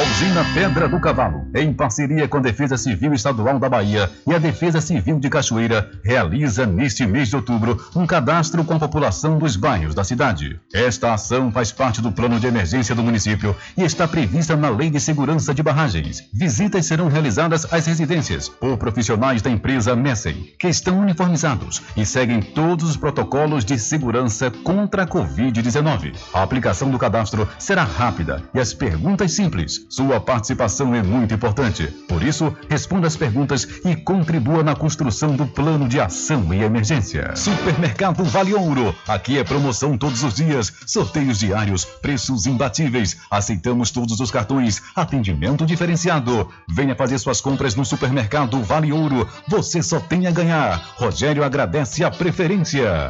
A usina Pedra do Cavalo, em parceria com a Defesa Civil Estadual da Bahia e a Defesa Civil de Cachoeira, realiza neste mês de outubro um cadastro com a população dos bairros da cidade. Esta ação faz parte do plano de emergência do município e está prevista na Lei de Segurança de Barragens. Visitas serão realizadas às residências por profissionais da empresa Messem, que estão uniformizados e seguem todos os protocolos de segurança contra a Covid-19. A aplicação do cadastro será rápida e as perguntas simples. Sua participação é muito importante. Por isso, responda as perguntas e contribua na construção do plano de ação e emergência. Supermercado Vale Ouro. Aqui é promoção todos os dias, sorteios diários, preços imbatíveis. Aceitamos todos os cartões, atendimento diferenciado. Venha fazer suas compras no Supermercado Vale Ouro. Você só tem a ganhar. Rogério agradece a preferência.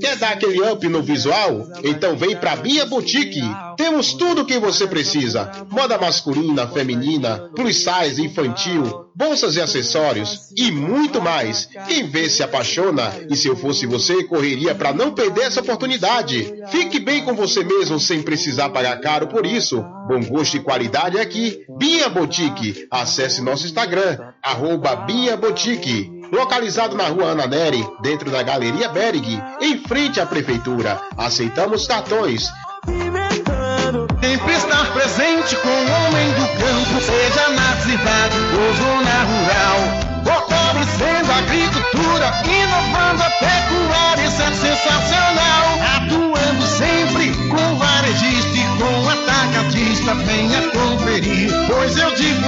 Quer dar aquele up no visual? Então vem pra Bia Boutique. Temos tudo o que você precisa: moda masculina, feminina, plus size, infantil, bolsas e acessórios e muito mais. Quem vê se apaixona e se eu fosse você, correria para não perder essa oportunidade. Fique bem com você mesmo sem precisar pagar caro por isso. Bom gosto e qualidade é aqui. Bia Boutique. Acesse nosso Instagram, arroba Bia Boutique localizado na rua Ana Neri, dentro da Galeria Berg, em frente à Prefeitura. Aceitamos cartões. Sempre estar presente com o homem do campo, seja na cidade ou zona rural. Fortalecendo a agricultura, inovando a pecuária, isso é sensacional.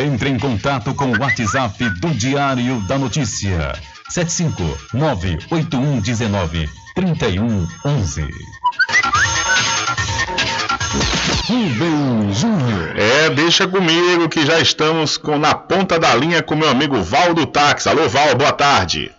Entre em contato com o WhatsApp do Diário da Notícia. 759-8119-3111. Rubem Júnior. É, deixa comigo que já estamos com, na ponta da linha com meu amigo Val do Táxi. Alô, Val, boa tarde.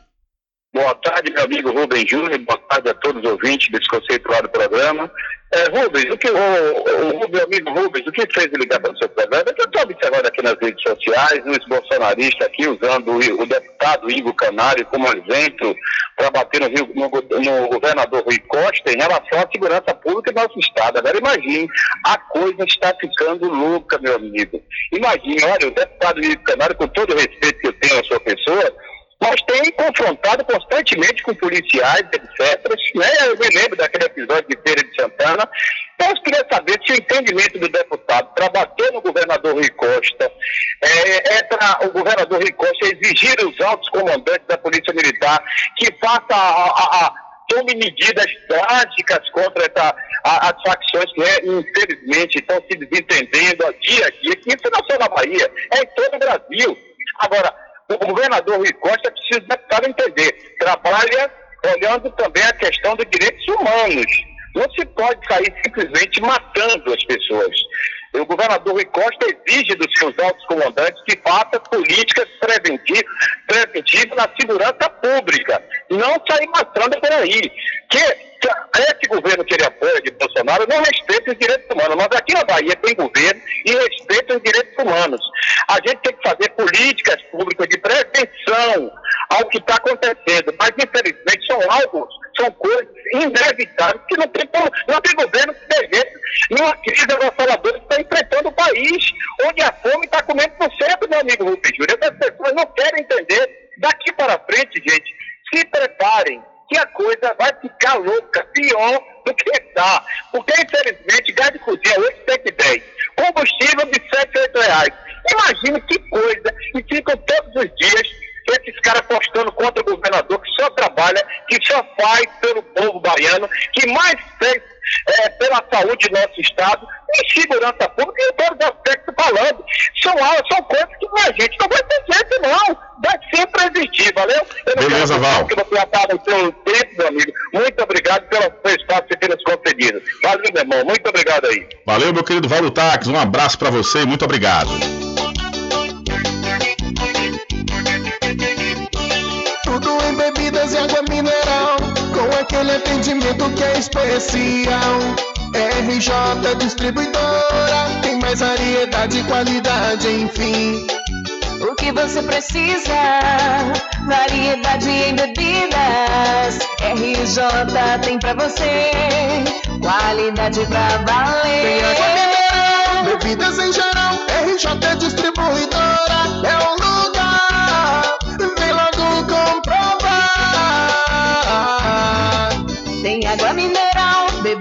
Boa tarde, meu amigo Rubem Júnior. Boa tarde a todos os ouvintes desse conceituado programa. É, Rubens, o que, o, o, o meu amigo Rubens, o que fez ligar para o seu programa é que eu estou observando aqui nas redes sociais, uns bolsonaristas aqui usando o, o deputado Igor Canário como exemplo para bater no, Rio, no, no, governador Rui Costa em relação à segurança pública do nosso Estado. Agora imagine, a coisa está ficando louca, meu amigo. Imagine, olha, o deputado Igor Canário, com todo o respeito que eu tenho à sua pessoa, mas tem confrontado constantemente com policiais, etc. Né? Eu me lembro daquele episódio de Feira de Santana. Então, eu queria saber se o entendimento do deputado para bater no governador Rui Costa é, é para o governador Rui Costa exigir os altos comandantes da Polícia Militar que faça a, a, a tome medidas drásticas contra essa, a, as facções que, né, infelizmente, estão se desentendendo dia a dia. Isso não é só na Bahia, é em todo o Brasil. Agora, o governador Rui Costa precisa deputado entender, trabalha olhando também a questão dos direitos humanos. Não se pode sair simplesmente matando as pessoas. O governador Rui Costa exige dos seus altos comandantes que faça políticas preventivas, preventivas na segurança pública. Não sair matando por aí. Que esse governo que ele apoia de Bolsonaro não respeita os direitos humanos. Mas aqui na Bahia tem governo e respeita os direitos humanos. A gente tem que fazer políticas públicas de prevenção ao que está acontecendo. Mas, infelizmente, são algo, são coisas inevitáveis que não tem, não tem governo que dê jeito numa crise avassaladora que está enfrentando o país, onde a fome está comendo por sempre, meu amigo Rubens Júlio. Essas pessoas não querem entender. Daqui para frente, gente, se preparem que a coisa vai ficar louca, pior do que está. Porque, infelizmente, gás de cozinha hoje tem que 10. Combustível de 7, 8 reais. Imagina que coisa. E ficam todos os dias esses caras postando contra o governador que só trabalha, que só faz pelo povo baiano, que mais fez é, pela saúde do nosso Estado, em segurança pública, em todos os aspectos falando. São, são coisas que a gente não vai ter jeito, não. Vai sempre existir, valeu? Eu não Beleza, Val. que você acaba o seu tempo, meu amigo. Muito obrigado pelo seu espaço que tem nos concedido. Valeu, meu irmão. Muito obrigado aí. Valeu, meu querido Valdo Taques. Um abraço para você e muito obrigado. Atendimento que é especial. RJ Distribuidora, tem mais variedade e qualidade, enfim. O que você precisa? Variedade em bebidas. RJ tem pra você. Qualidade pra valer. Tem água mineral, bebidas em geral. RJ Distribuidora é o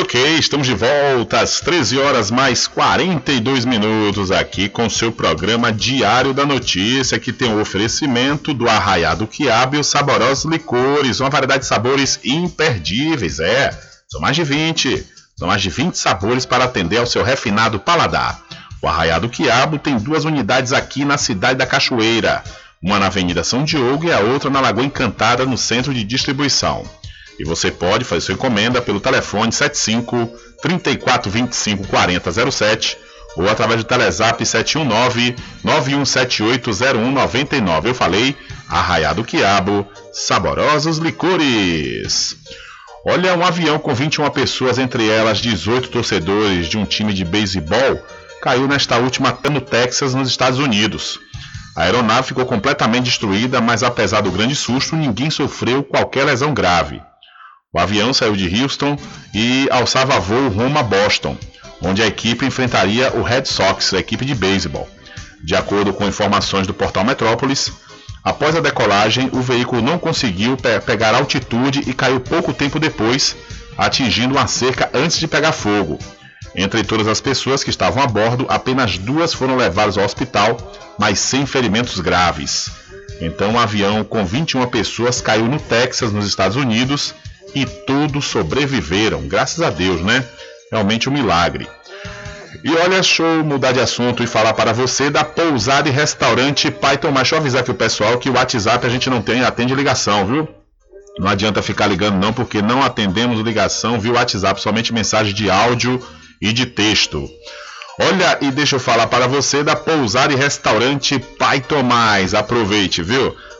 Ok, estamos de volta às 13 horas mais 42 minutos aqui com seu programa Diário da Notícia, que tem o oferecimento do Arraiado Quiabo e os saborosos licores, uma variedade de sabores imperdíveis, é. São mais de 20, são mais de 20 sabores para atender ao seu refinado paladar. O Arraiado Quiabo tem duas unidades aqui na cidade da Cachoeira, uma na Avenida São Diogo e a outra na Lagoa Encantada, no centro de distribuição. E você pode fazer sua encomenda pelo telefone 75 3425 4007 ou através do Telezap 719 91780199. Eu falei, Arraiado Quiabo, saborosos licores. Olha, um avião com 21 pessoas, entre elas 18 torcedores de um time de beisebol, caiu nesta última no Texas, nos Estados Unidos. A aeronave ficou completamente destruída, mas apesar do grande susto, ninguém sofreu qualquer lesão grave. O avião saiu de Houston e alçava voo rumo a Boston, onde a equipe enfrentaria o Red Sox, a equipe de beisebol. De acordo com informações do portal Metrópolis, após a decolagem, o veículo não conseguiu pe pegar altitude e caiu pouco tempo depois, atingindo uma cerca antes de pegar fogo. Entre todas as pessoas que estavam a bordo, apenas duas foram levadas ao hospital, mas sem ferimentos graves. Então, um avião com 21 pessoas caiu no Texas, nos Estados Unidos, e todos sobreviveram, graças a Deus, né? Realmente um milagre. E olha, eu mudar de assunto e falar para você da pousada e restaurante Pai Tomás. Deixa eu avisar aqui o pessoal que o WhatsApp a gente não tem, atende ligação, viu? Não adianta ficar ligando não, porque não atendemos ligação via WhatsApp, somente mensagem de áudio e de texto. Olha, e deixa eu falar para você da pousada e restaurante Pai Tomás. Aproveite, viu?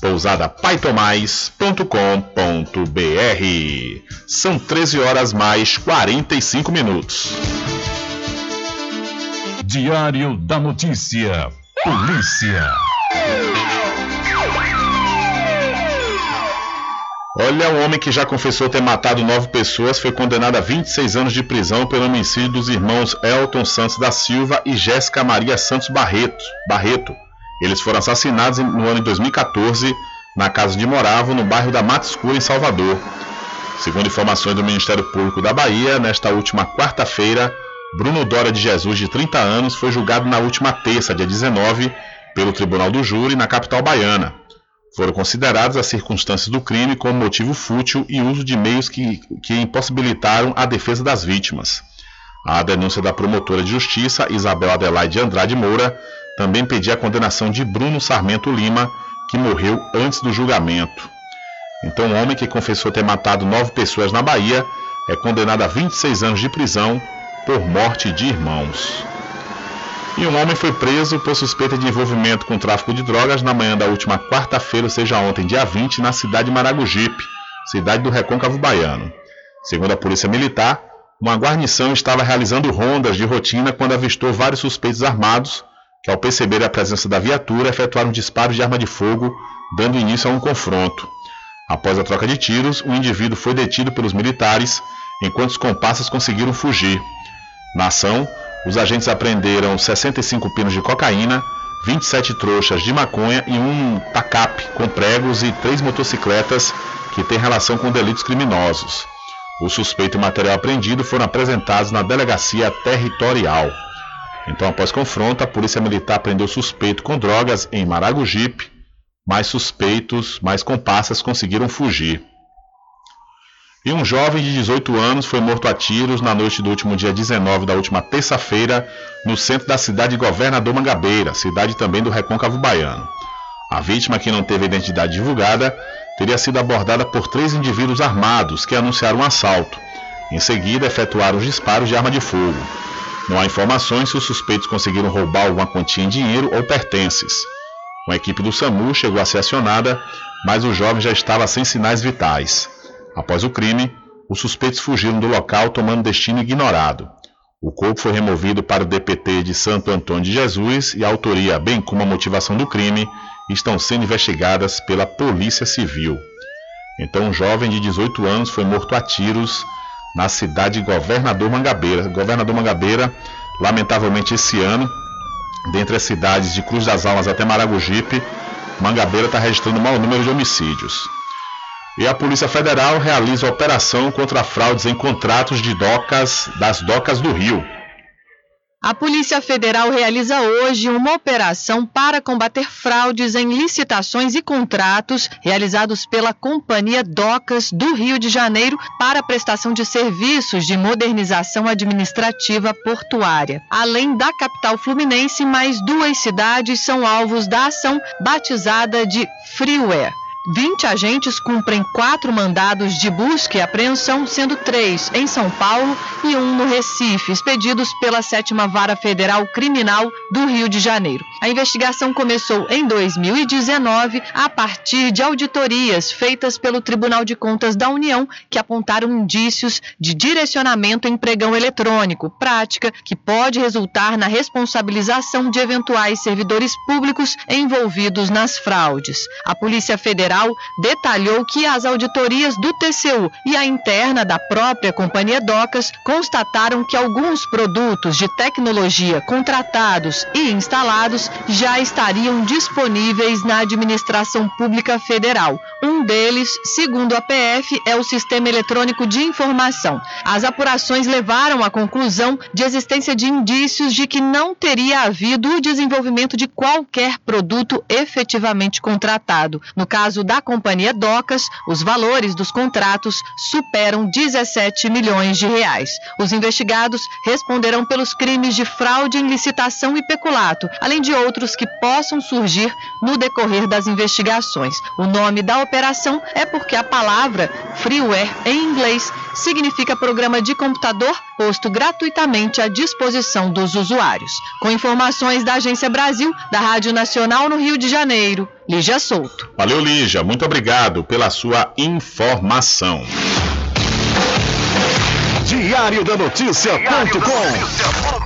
pousadapaitomais.com.br. São 13 horas mais 45 minutos. Diário da Notícia. Polícia. Olha, um homem que já confessou ter matado nove pessoas foi condenado a 26 anos de prisão pelo homicídio dos irmãos Elton Santos da Silva e Jéssica Maria Santos Barreto. Barreto. Eles foram assassinados no ano de 2014 na casa onde moravam, no bairro da Mata Escura, em Salvador. Segundo informações do Ministério Público da Bahia, nesta última quarta-feira, Bruno Dória de Jesus, de 30 anos, foi julgado na última terça, dia 19, pelo Tribunal do Júri, na capital baiana. Foram consideradas as circunstâncias do crime como motivo fútil e uso de meios que, que impossibilitaram a defesa das vítimas. A denúncia da promotora de justiça, Isabel Adelaide Andrade Moura, também pedia a condenação de Bruno Sarmento Lima, que morreu antes do julgamento. Então, um homem que confessou ter matado nove pessoas na Bahia é condenado a 26 anos de prisão por morte de irmãos. E um homem foi preso por suspeita de envolvimento com tráfico de drogas na manhã da última quarta-feira, ou seja, ontem, dia 20, na cidade de Maragogipe, cidade do Recôncavo Baiano. Segundo a Polícia Militar, uma guarnição estava realizando rondas de rotina quando avistou vários suspeitos armados, que ao perceber a presença da viatura, efetuaram disparos de arma de fogo, dando início a um confronto. Após a troca de tiros, o indivíduo foi detido pelos militares, enquanto os comparsas conseguiram fugir. Na ação, os agentes apreenderam 65 pinos de cocaína, 27 trouxas de maconha e um tacape com pregos e três motocicletas que têm relação com delitos criminosos. O suspeito e material apreendido foram apresentados na delegacia territorial. Então, após confronto, a polícia militar prendeu suspeito com drogas em Maragogipe, mais suspeitos, mais comparsas conseguiram fugir. E um jovem de 18 anos foi morto a tiros na noite do último dia 19 da última terça-feira, no centro da cidade de Governador Mangabeira, cidade também do Recôncavo Baiano. A vítima, que não teve identidade divulgada, teria sido abordada por três indivíduos armados que anunciaram um assalto. Em seguida, efetuaram os disparos de arma de fogo. Não há informações se os suspeitos conseguiram roubar alguma quantia em dinheiro ou pertences. Uma equipe do SAMU chegou a ser acionada, mas o jovem já estava sem sinais vitais. Após o crime, os suspeitos fugiram do local tomando destino ignorado. O corpo foi removido para o DPT de Santo Antônio de Jesus e a autoria, bem como a motivação do crime, estão sendo investigadas pela Polícia Civil. Então, um jovem de 18 anos foi morto a tiros na cidade de Governador Mangabeira. Governador Mangabeira, lamentavelmente esse ano, dentre as cidades de Cruz das Almas até Maragogipe, Mangabeira está registrando o maior número de homicídios. E a Polícia Federal realiza operação contra fraudes em contratos de docas das docas do Rio. A Polícia Federal realiza hoje uma operação para combater fraudes em licitações e contratos realizados pela Companhia Docas do Rio de Janeiro para prestação de serviços de modernização administrativa portuária. Além da capital fluminense, mais duas cidades são alvos da ação batizada de Freeware. 20 agentes cumprem quatro mandados de busca e apreensão, sendo três em São Paulo e um no Recife, expedidos pela Sétima Vara Federal Criminal do Rio de Janeiro. A investigação começou em 2019 a partir de auditorias feitas pelo Tribunal de Contas da União, que apontaram indícios de direcionamento em pregão eletrônico, prática que pode resultar na responsabilização de eventuais servidores públicos envolvidos nas fraudes. A Polícia Federal detalhou que as auditorias do TCU e a interna da própria Companhia Docas constataram que alguns produtos de tecnologia contratados e instalados já estariam disponíveis na administração pública federal. Um deles, segundo a PF, é o Sistema Eletrônico de Informação. As apurações levaram à conclusão de existência de indícios de que não teria havido o desenvolvimento de qualquer produto efetivamente contratado. No caso da Companhia Docas, os valores dos contratos superam 17 milhões de reais. Os investigados responderão pelos crimes de fraude em licitação e peculato, além de outros que possam surgir no decorrer das investigações. O nome da operação é porque a palavra freeware em inglês significa programa de computador posto gratuitamente à disposição dos usuários. Com informações da Agência Brasil, da Rádio Nacional no Rio de Janeiro, Lígia Souto. Valeu, Lígia. Muito obrigado pela sua informação. Diário da Notícia.com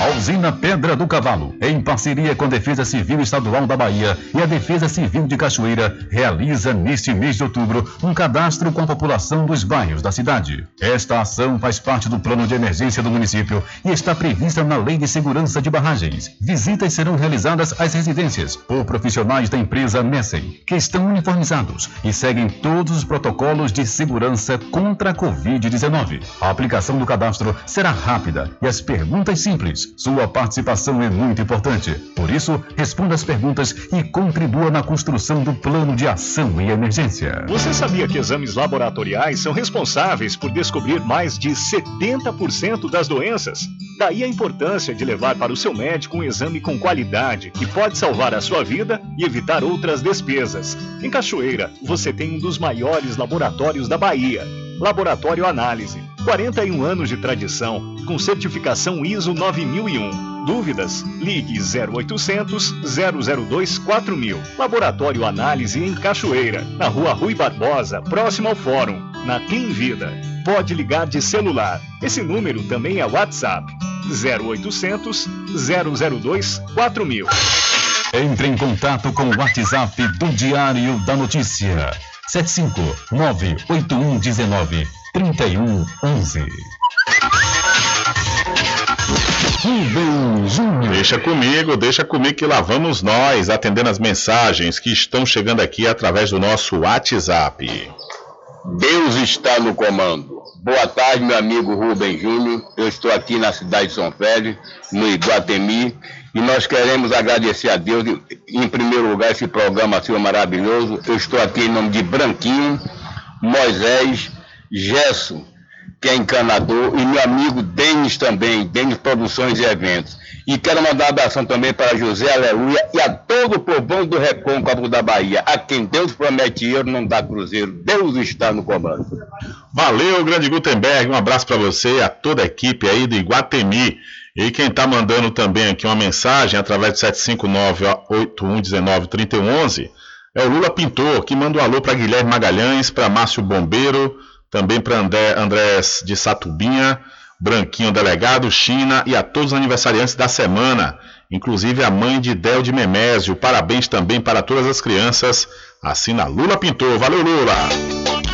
A usina Pedra do Cavalo, em parceria com a Defesa Civil Estadual da Bahia e a Defesa Civil de Cachoeira, realiza neste mês de outubro um cadastro com a população dos bairros da cidade. Esta ação faz parte do plano de emergência do município e está prevista na Lei de Segurança de Barragens. Visitas serão realizadas às residências por profissionais da empresa Messen, que estão uniformizados e seguem todos os protocolos de segurança contra a Covid-19. A aplicação do cadastro será rápida e as perguntas simples. Sua participação é muito importante. Por isso, responda as perguntas e contribua na construção do plano de ação em emergência. Você sabia que exames laboratoriais são responsáveis por descobrir mais de 70% das doenças? Daí a importância de levar para o seu médico um exame com qualidade que pode salvar a sua vida e evitar outras despesas. Em Cachoeira, você tem um dos maiores laboratórios da Bahia. Laboratório Análise. 41 anos de tradição, com certificação ISO 9001. Dúvidas? Ligue 0800 002 4000. Laboratório Análise em Cachoeira, na Rua Rui Barbosa, próximo ao Fórum, na Clean Vida. Pode ligar de celular. Esse número também é WhatsApp. 0800 002 4000. Entre em contato com o WhatsApp do Diário da Notícia. 759-8119-3111. Rubem Júnior. Deixa comigo, deixa comigo que lá vamos nós, atendendo as mensagens que estão chegando aqui através do nosso WhatsApp. Deus está no comando. Boa tarde, meu amigo Rubem Júnior. Eu estou aqui na cidade de São Félix, no Iguatemi, e nós queremos agradecer a Deus, em primeiro lugar, esse programa seu maravilhoso. Eu estou aqui em nome de Branquinho, Moisés, Gesso, que é encanador, e meu amigo Denis também, Denis Produções e Eventos. E quero mandar um abração também para José Aleluia e a todo o povão do Recôncavo da Bahia. A quem Deus promete ouro não dá cruzeiro. Deus está no comando. Valeu, grande Gutenberg. Um abraço para você, a toda a equipe aí do Iguatemi. E quem está mandando também aqui uma mensagem através de 759-8119-3111 é o Lula Pintor, que manda um alô para Guilherme Magalhães, para Márcio Bombeiro, também para André, Andrés de Satubinha, Branquinho Delegado, China e a todos os aniversariantes da semana, inclusive a mãe de Del de Memésio. Parabéns também para todas as crianças. Assina Lula Pintor. Valeu, Lula!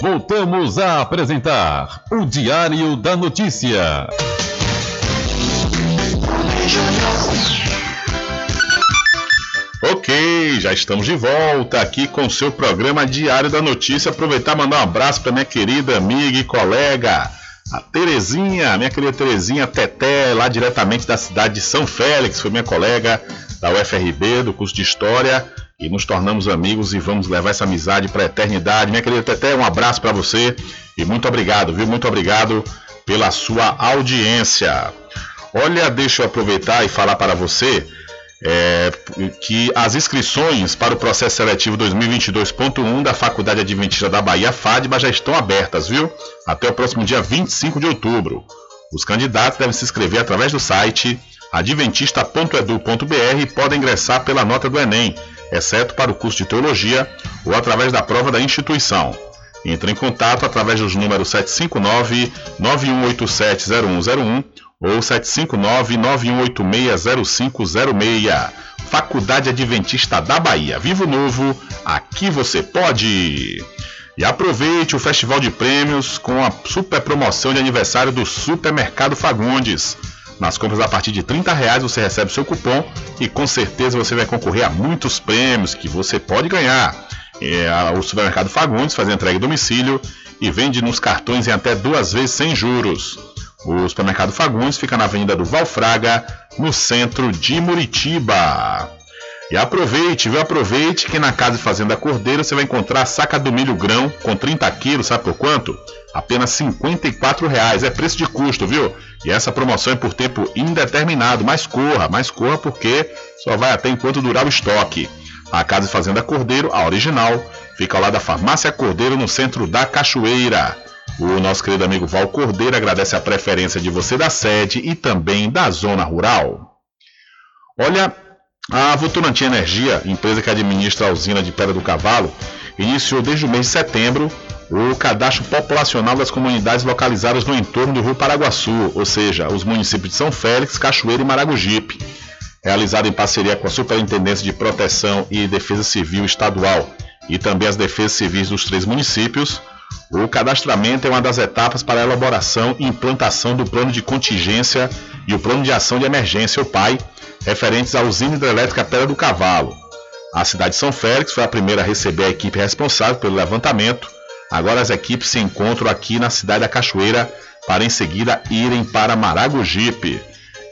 Voltamos a apresentar o Diário da Notícia. Ok, já estamos de volta aqui com o seu programa Diário da Notícia. Aproveitar e mandar um abraço para minha querida amiga e colega, a Terezinha, minha querida Terezinha Teté, lá diretamente da cidade de São Félix, foi minha colega da UFRB, do curso de História, e nos tornamos amigos e vamos levar essa amizade para a eternidade. Minha querida Teté, um abraço para você e muito obrigado, viu? Muito obrigado pela sua audiência. Olha, deixa eu aproveitar e falar para você é, que as inscrições para o processo seletivo 2022.1 da Faculdade Adventista da Bahia, FADBA, já estão abertas, viu? Até o próximo dia 25 de outubro. Os candidatos devem se inscrever através do site adventista.edu.br e podem ingressar pela nota do Enem, exceto para o curso de teologia ou através da prova da instituição. Entre em contato através dos números 759 91870101 ou 759-9186-0506. Faculdade Adventista da Bahia. Vivo Novo, aqui você pode! E aproveite o Festival de Prêmios com a super promoção de aniversário do Supermercado Fagundes. Nas compras a partir de 30 reais você recebe seu cupom e com certeza você vai concorrer a muitos prêmios que você pode ganhar. É, o Supermercado Fagundes faz entrega em domicílio e vende nos cartões em até duas vezes sem juros. O supermercado Fagundes fica na Avenida do Valfraga, no centro de Muritiba. E aproveite, viu? Aproveite que na Casa e Fazenda Cordeiro você vai encontrar saca do milho grão com 30 quilos, sabe por quanto? Apenas 54 reais, é preço de custo, viu? E essa promoção é por tempo indeterminado, mas corra, mas corra porque só vai até enquanto durar o estoque. A Casa e Fazenda Cordeiro, a original, fica ao lado da Farmácia Cordeiro, no centro da Cachoeira. O nosso querido amigo Val Cordeiro agradece a preferência de você da sede e também da zona rural. Olha, a Votorantim Energia, empresa que administra a usina de Pedra do Cavalo, iniciou desde o mês de setembro o cadastro populacional das comunidades localizadas no entorno do Rio Paraguaçu, ou seja, os municípios de São Félix, Cachoeira e Maragogipe. Realizado em parceria com a Superintendência de Proteção e Defesa Civil Estadual e também as defesas civis dos três municípios, o cadastramento é uma das etapas para a elaboração e implantação do plano de contingência e o plano de ação de emergência, o PAI, referentes à usina hidrelétrica Pedra do Cavalo. A cidade de São Félix foi a primeira a receber a equipe responsável pelo levantamento. Agora as equipes se encontram aqui na cidade da Cachoeira para em seguida irem para Maragogipe.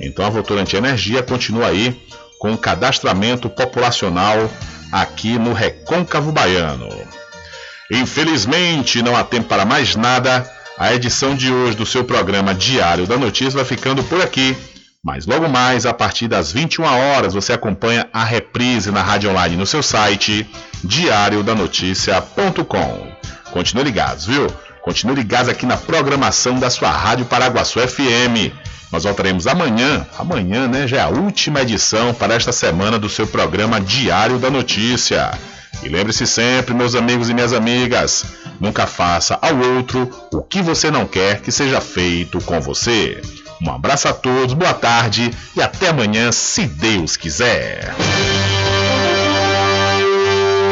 Então a Votorantim Energia continua aí com o cadastramento populacional aqui no Recôncavo Baiano. Infelizmente, não há tempo para mais nada. A edição de hoje do seu programa Diário da Notícia vai ficando por aqui. Mas logo mais, a partir das 21 horas, você acompanha a reprise na rádio online no seu site diariodanoticia.com. Continue ligados, viu? Continue ligados aqui na programação da sua Rádio Paraguaçu FM. Nós voltaremos amanhã, amanhã, né? Já é a última edição para esta semana do seu programa Diário da Notícia. E lembre-se sempre, meus amigos e minhas amigas, nunca faça ao outro o que você não quer que seja feito com você. Um abraço a todos, boa tarde e até amanhã, se Deus quiser.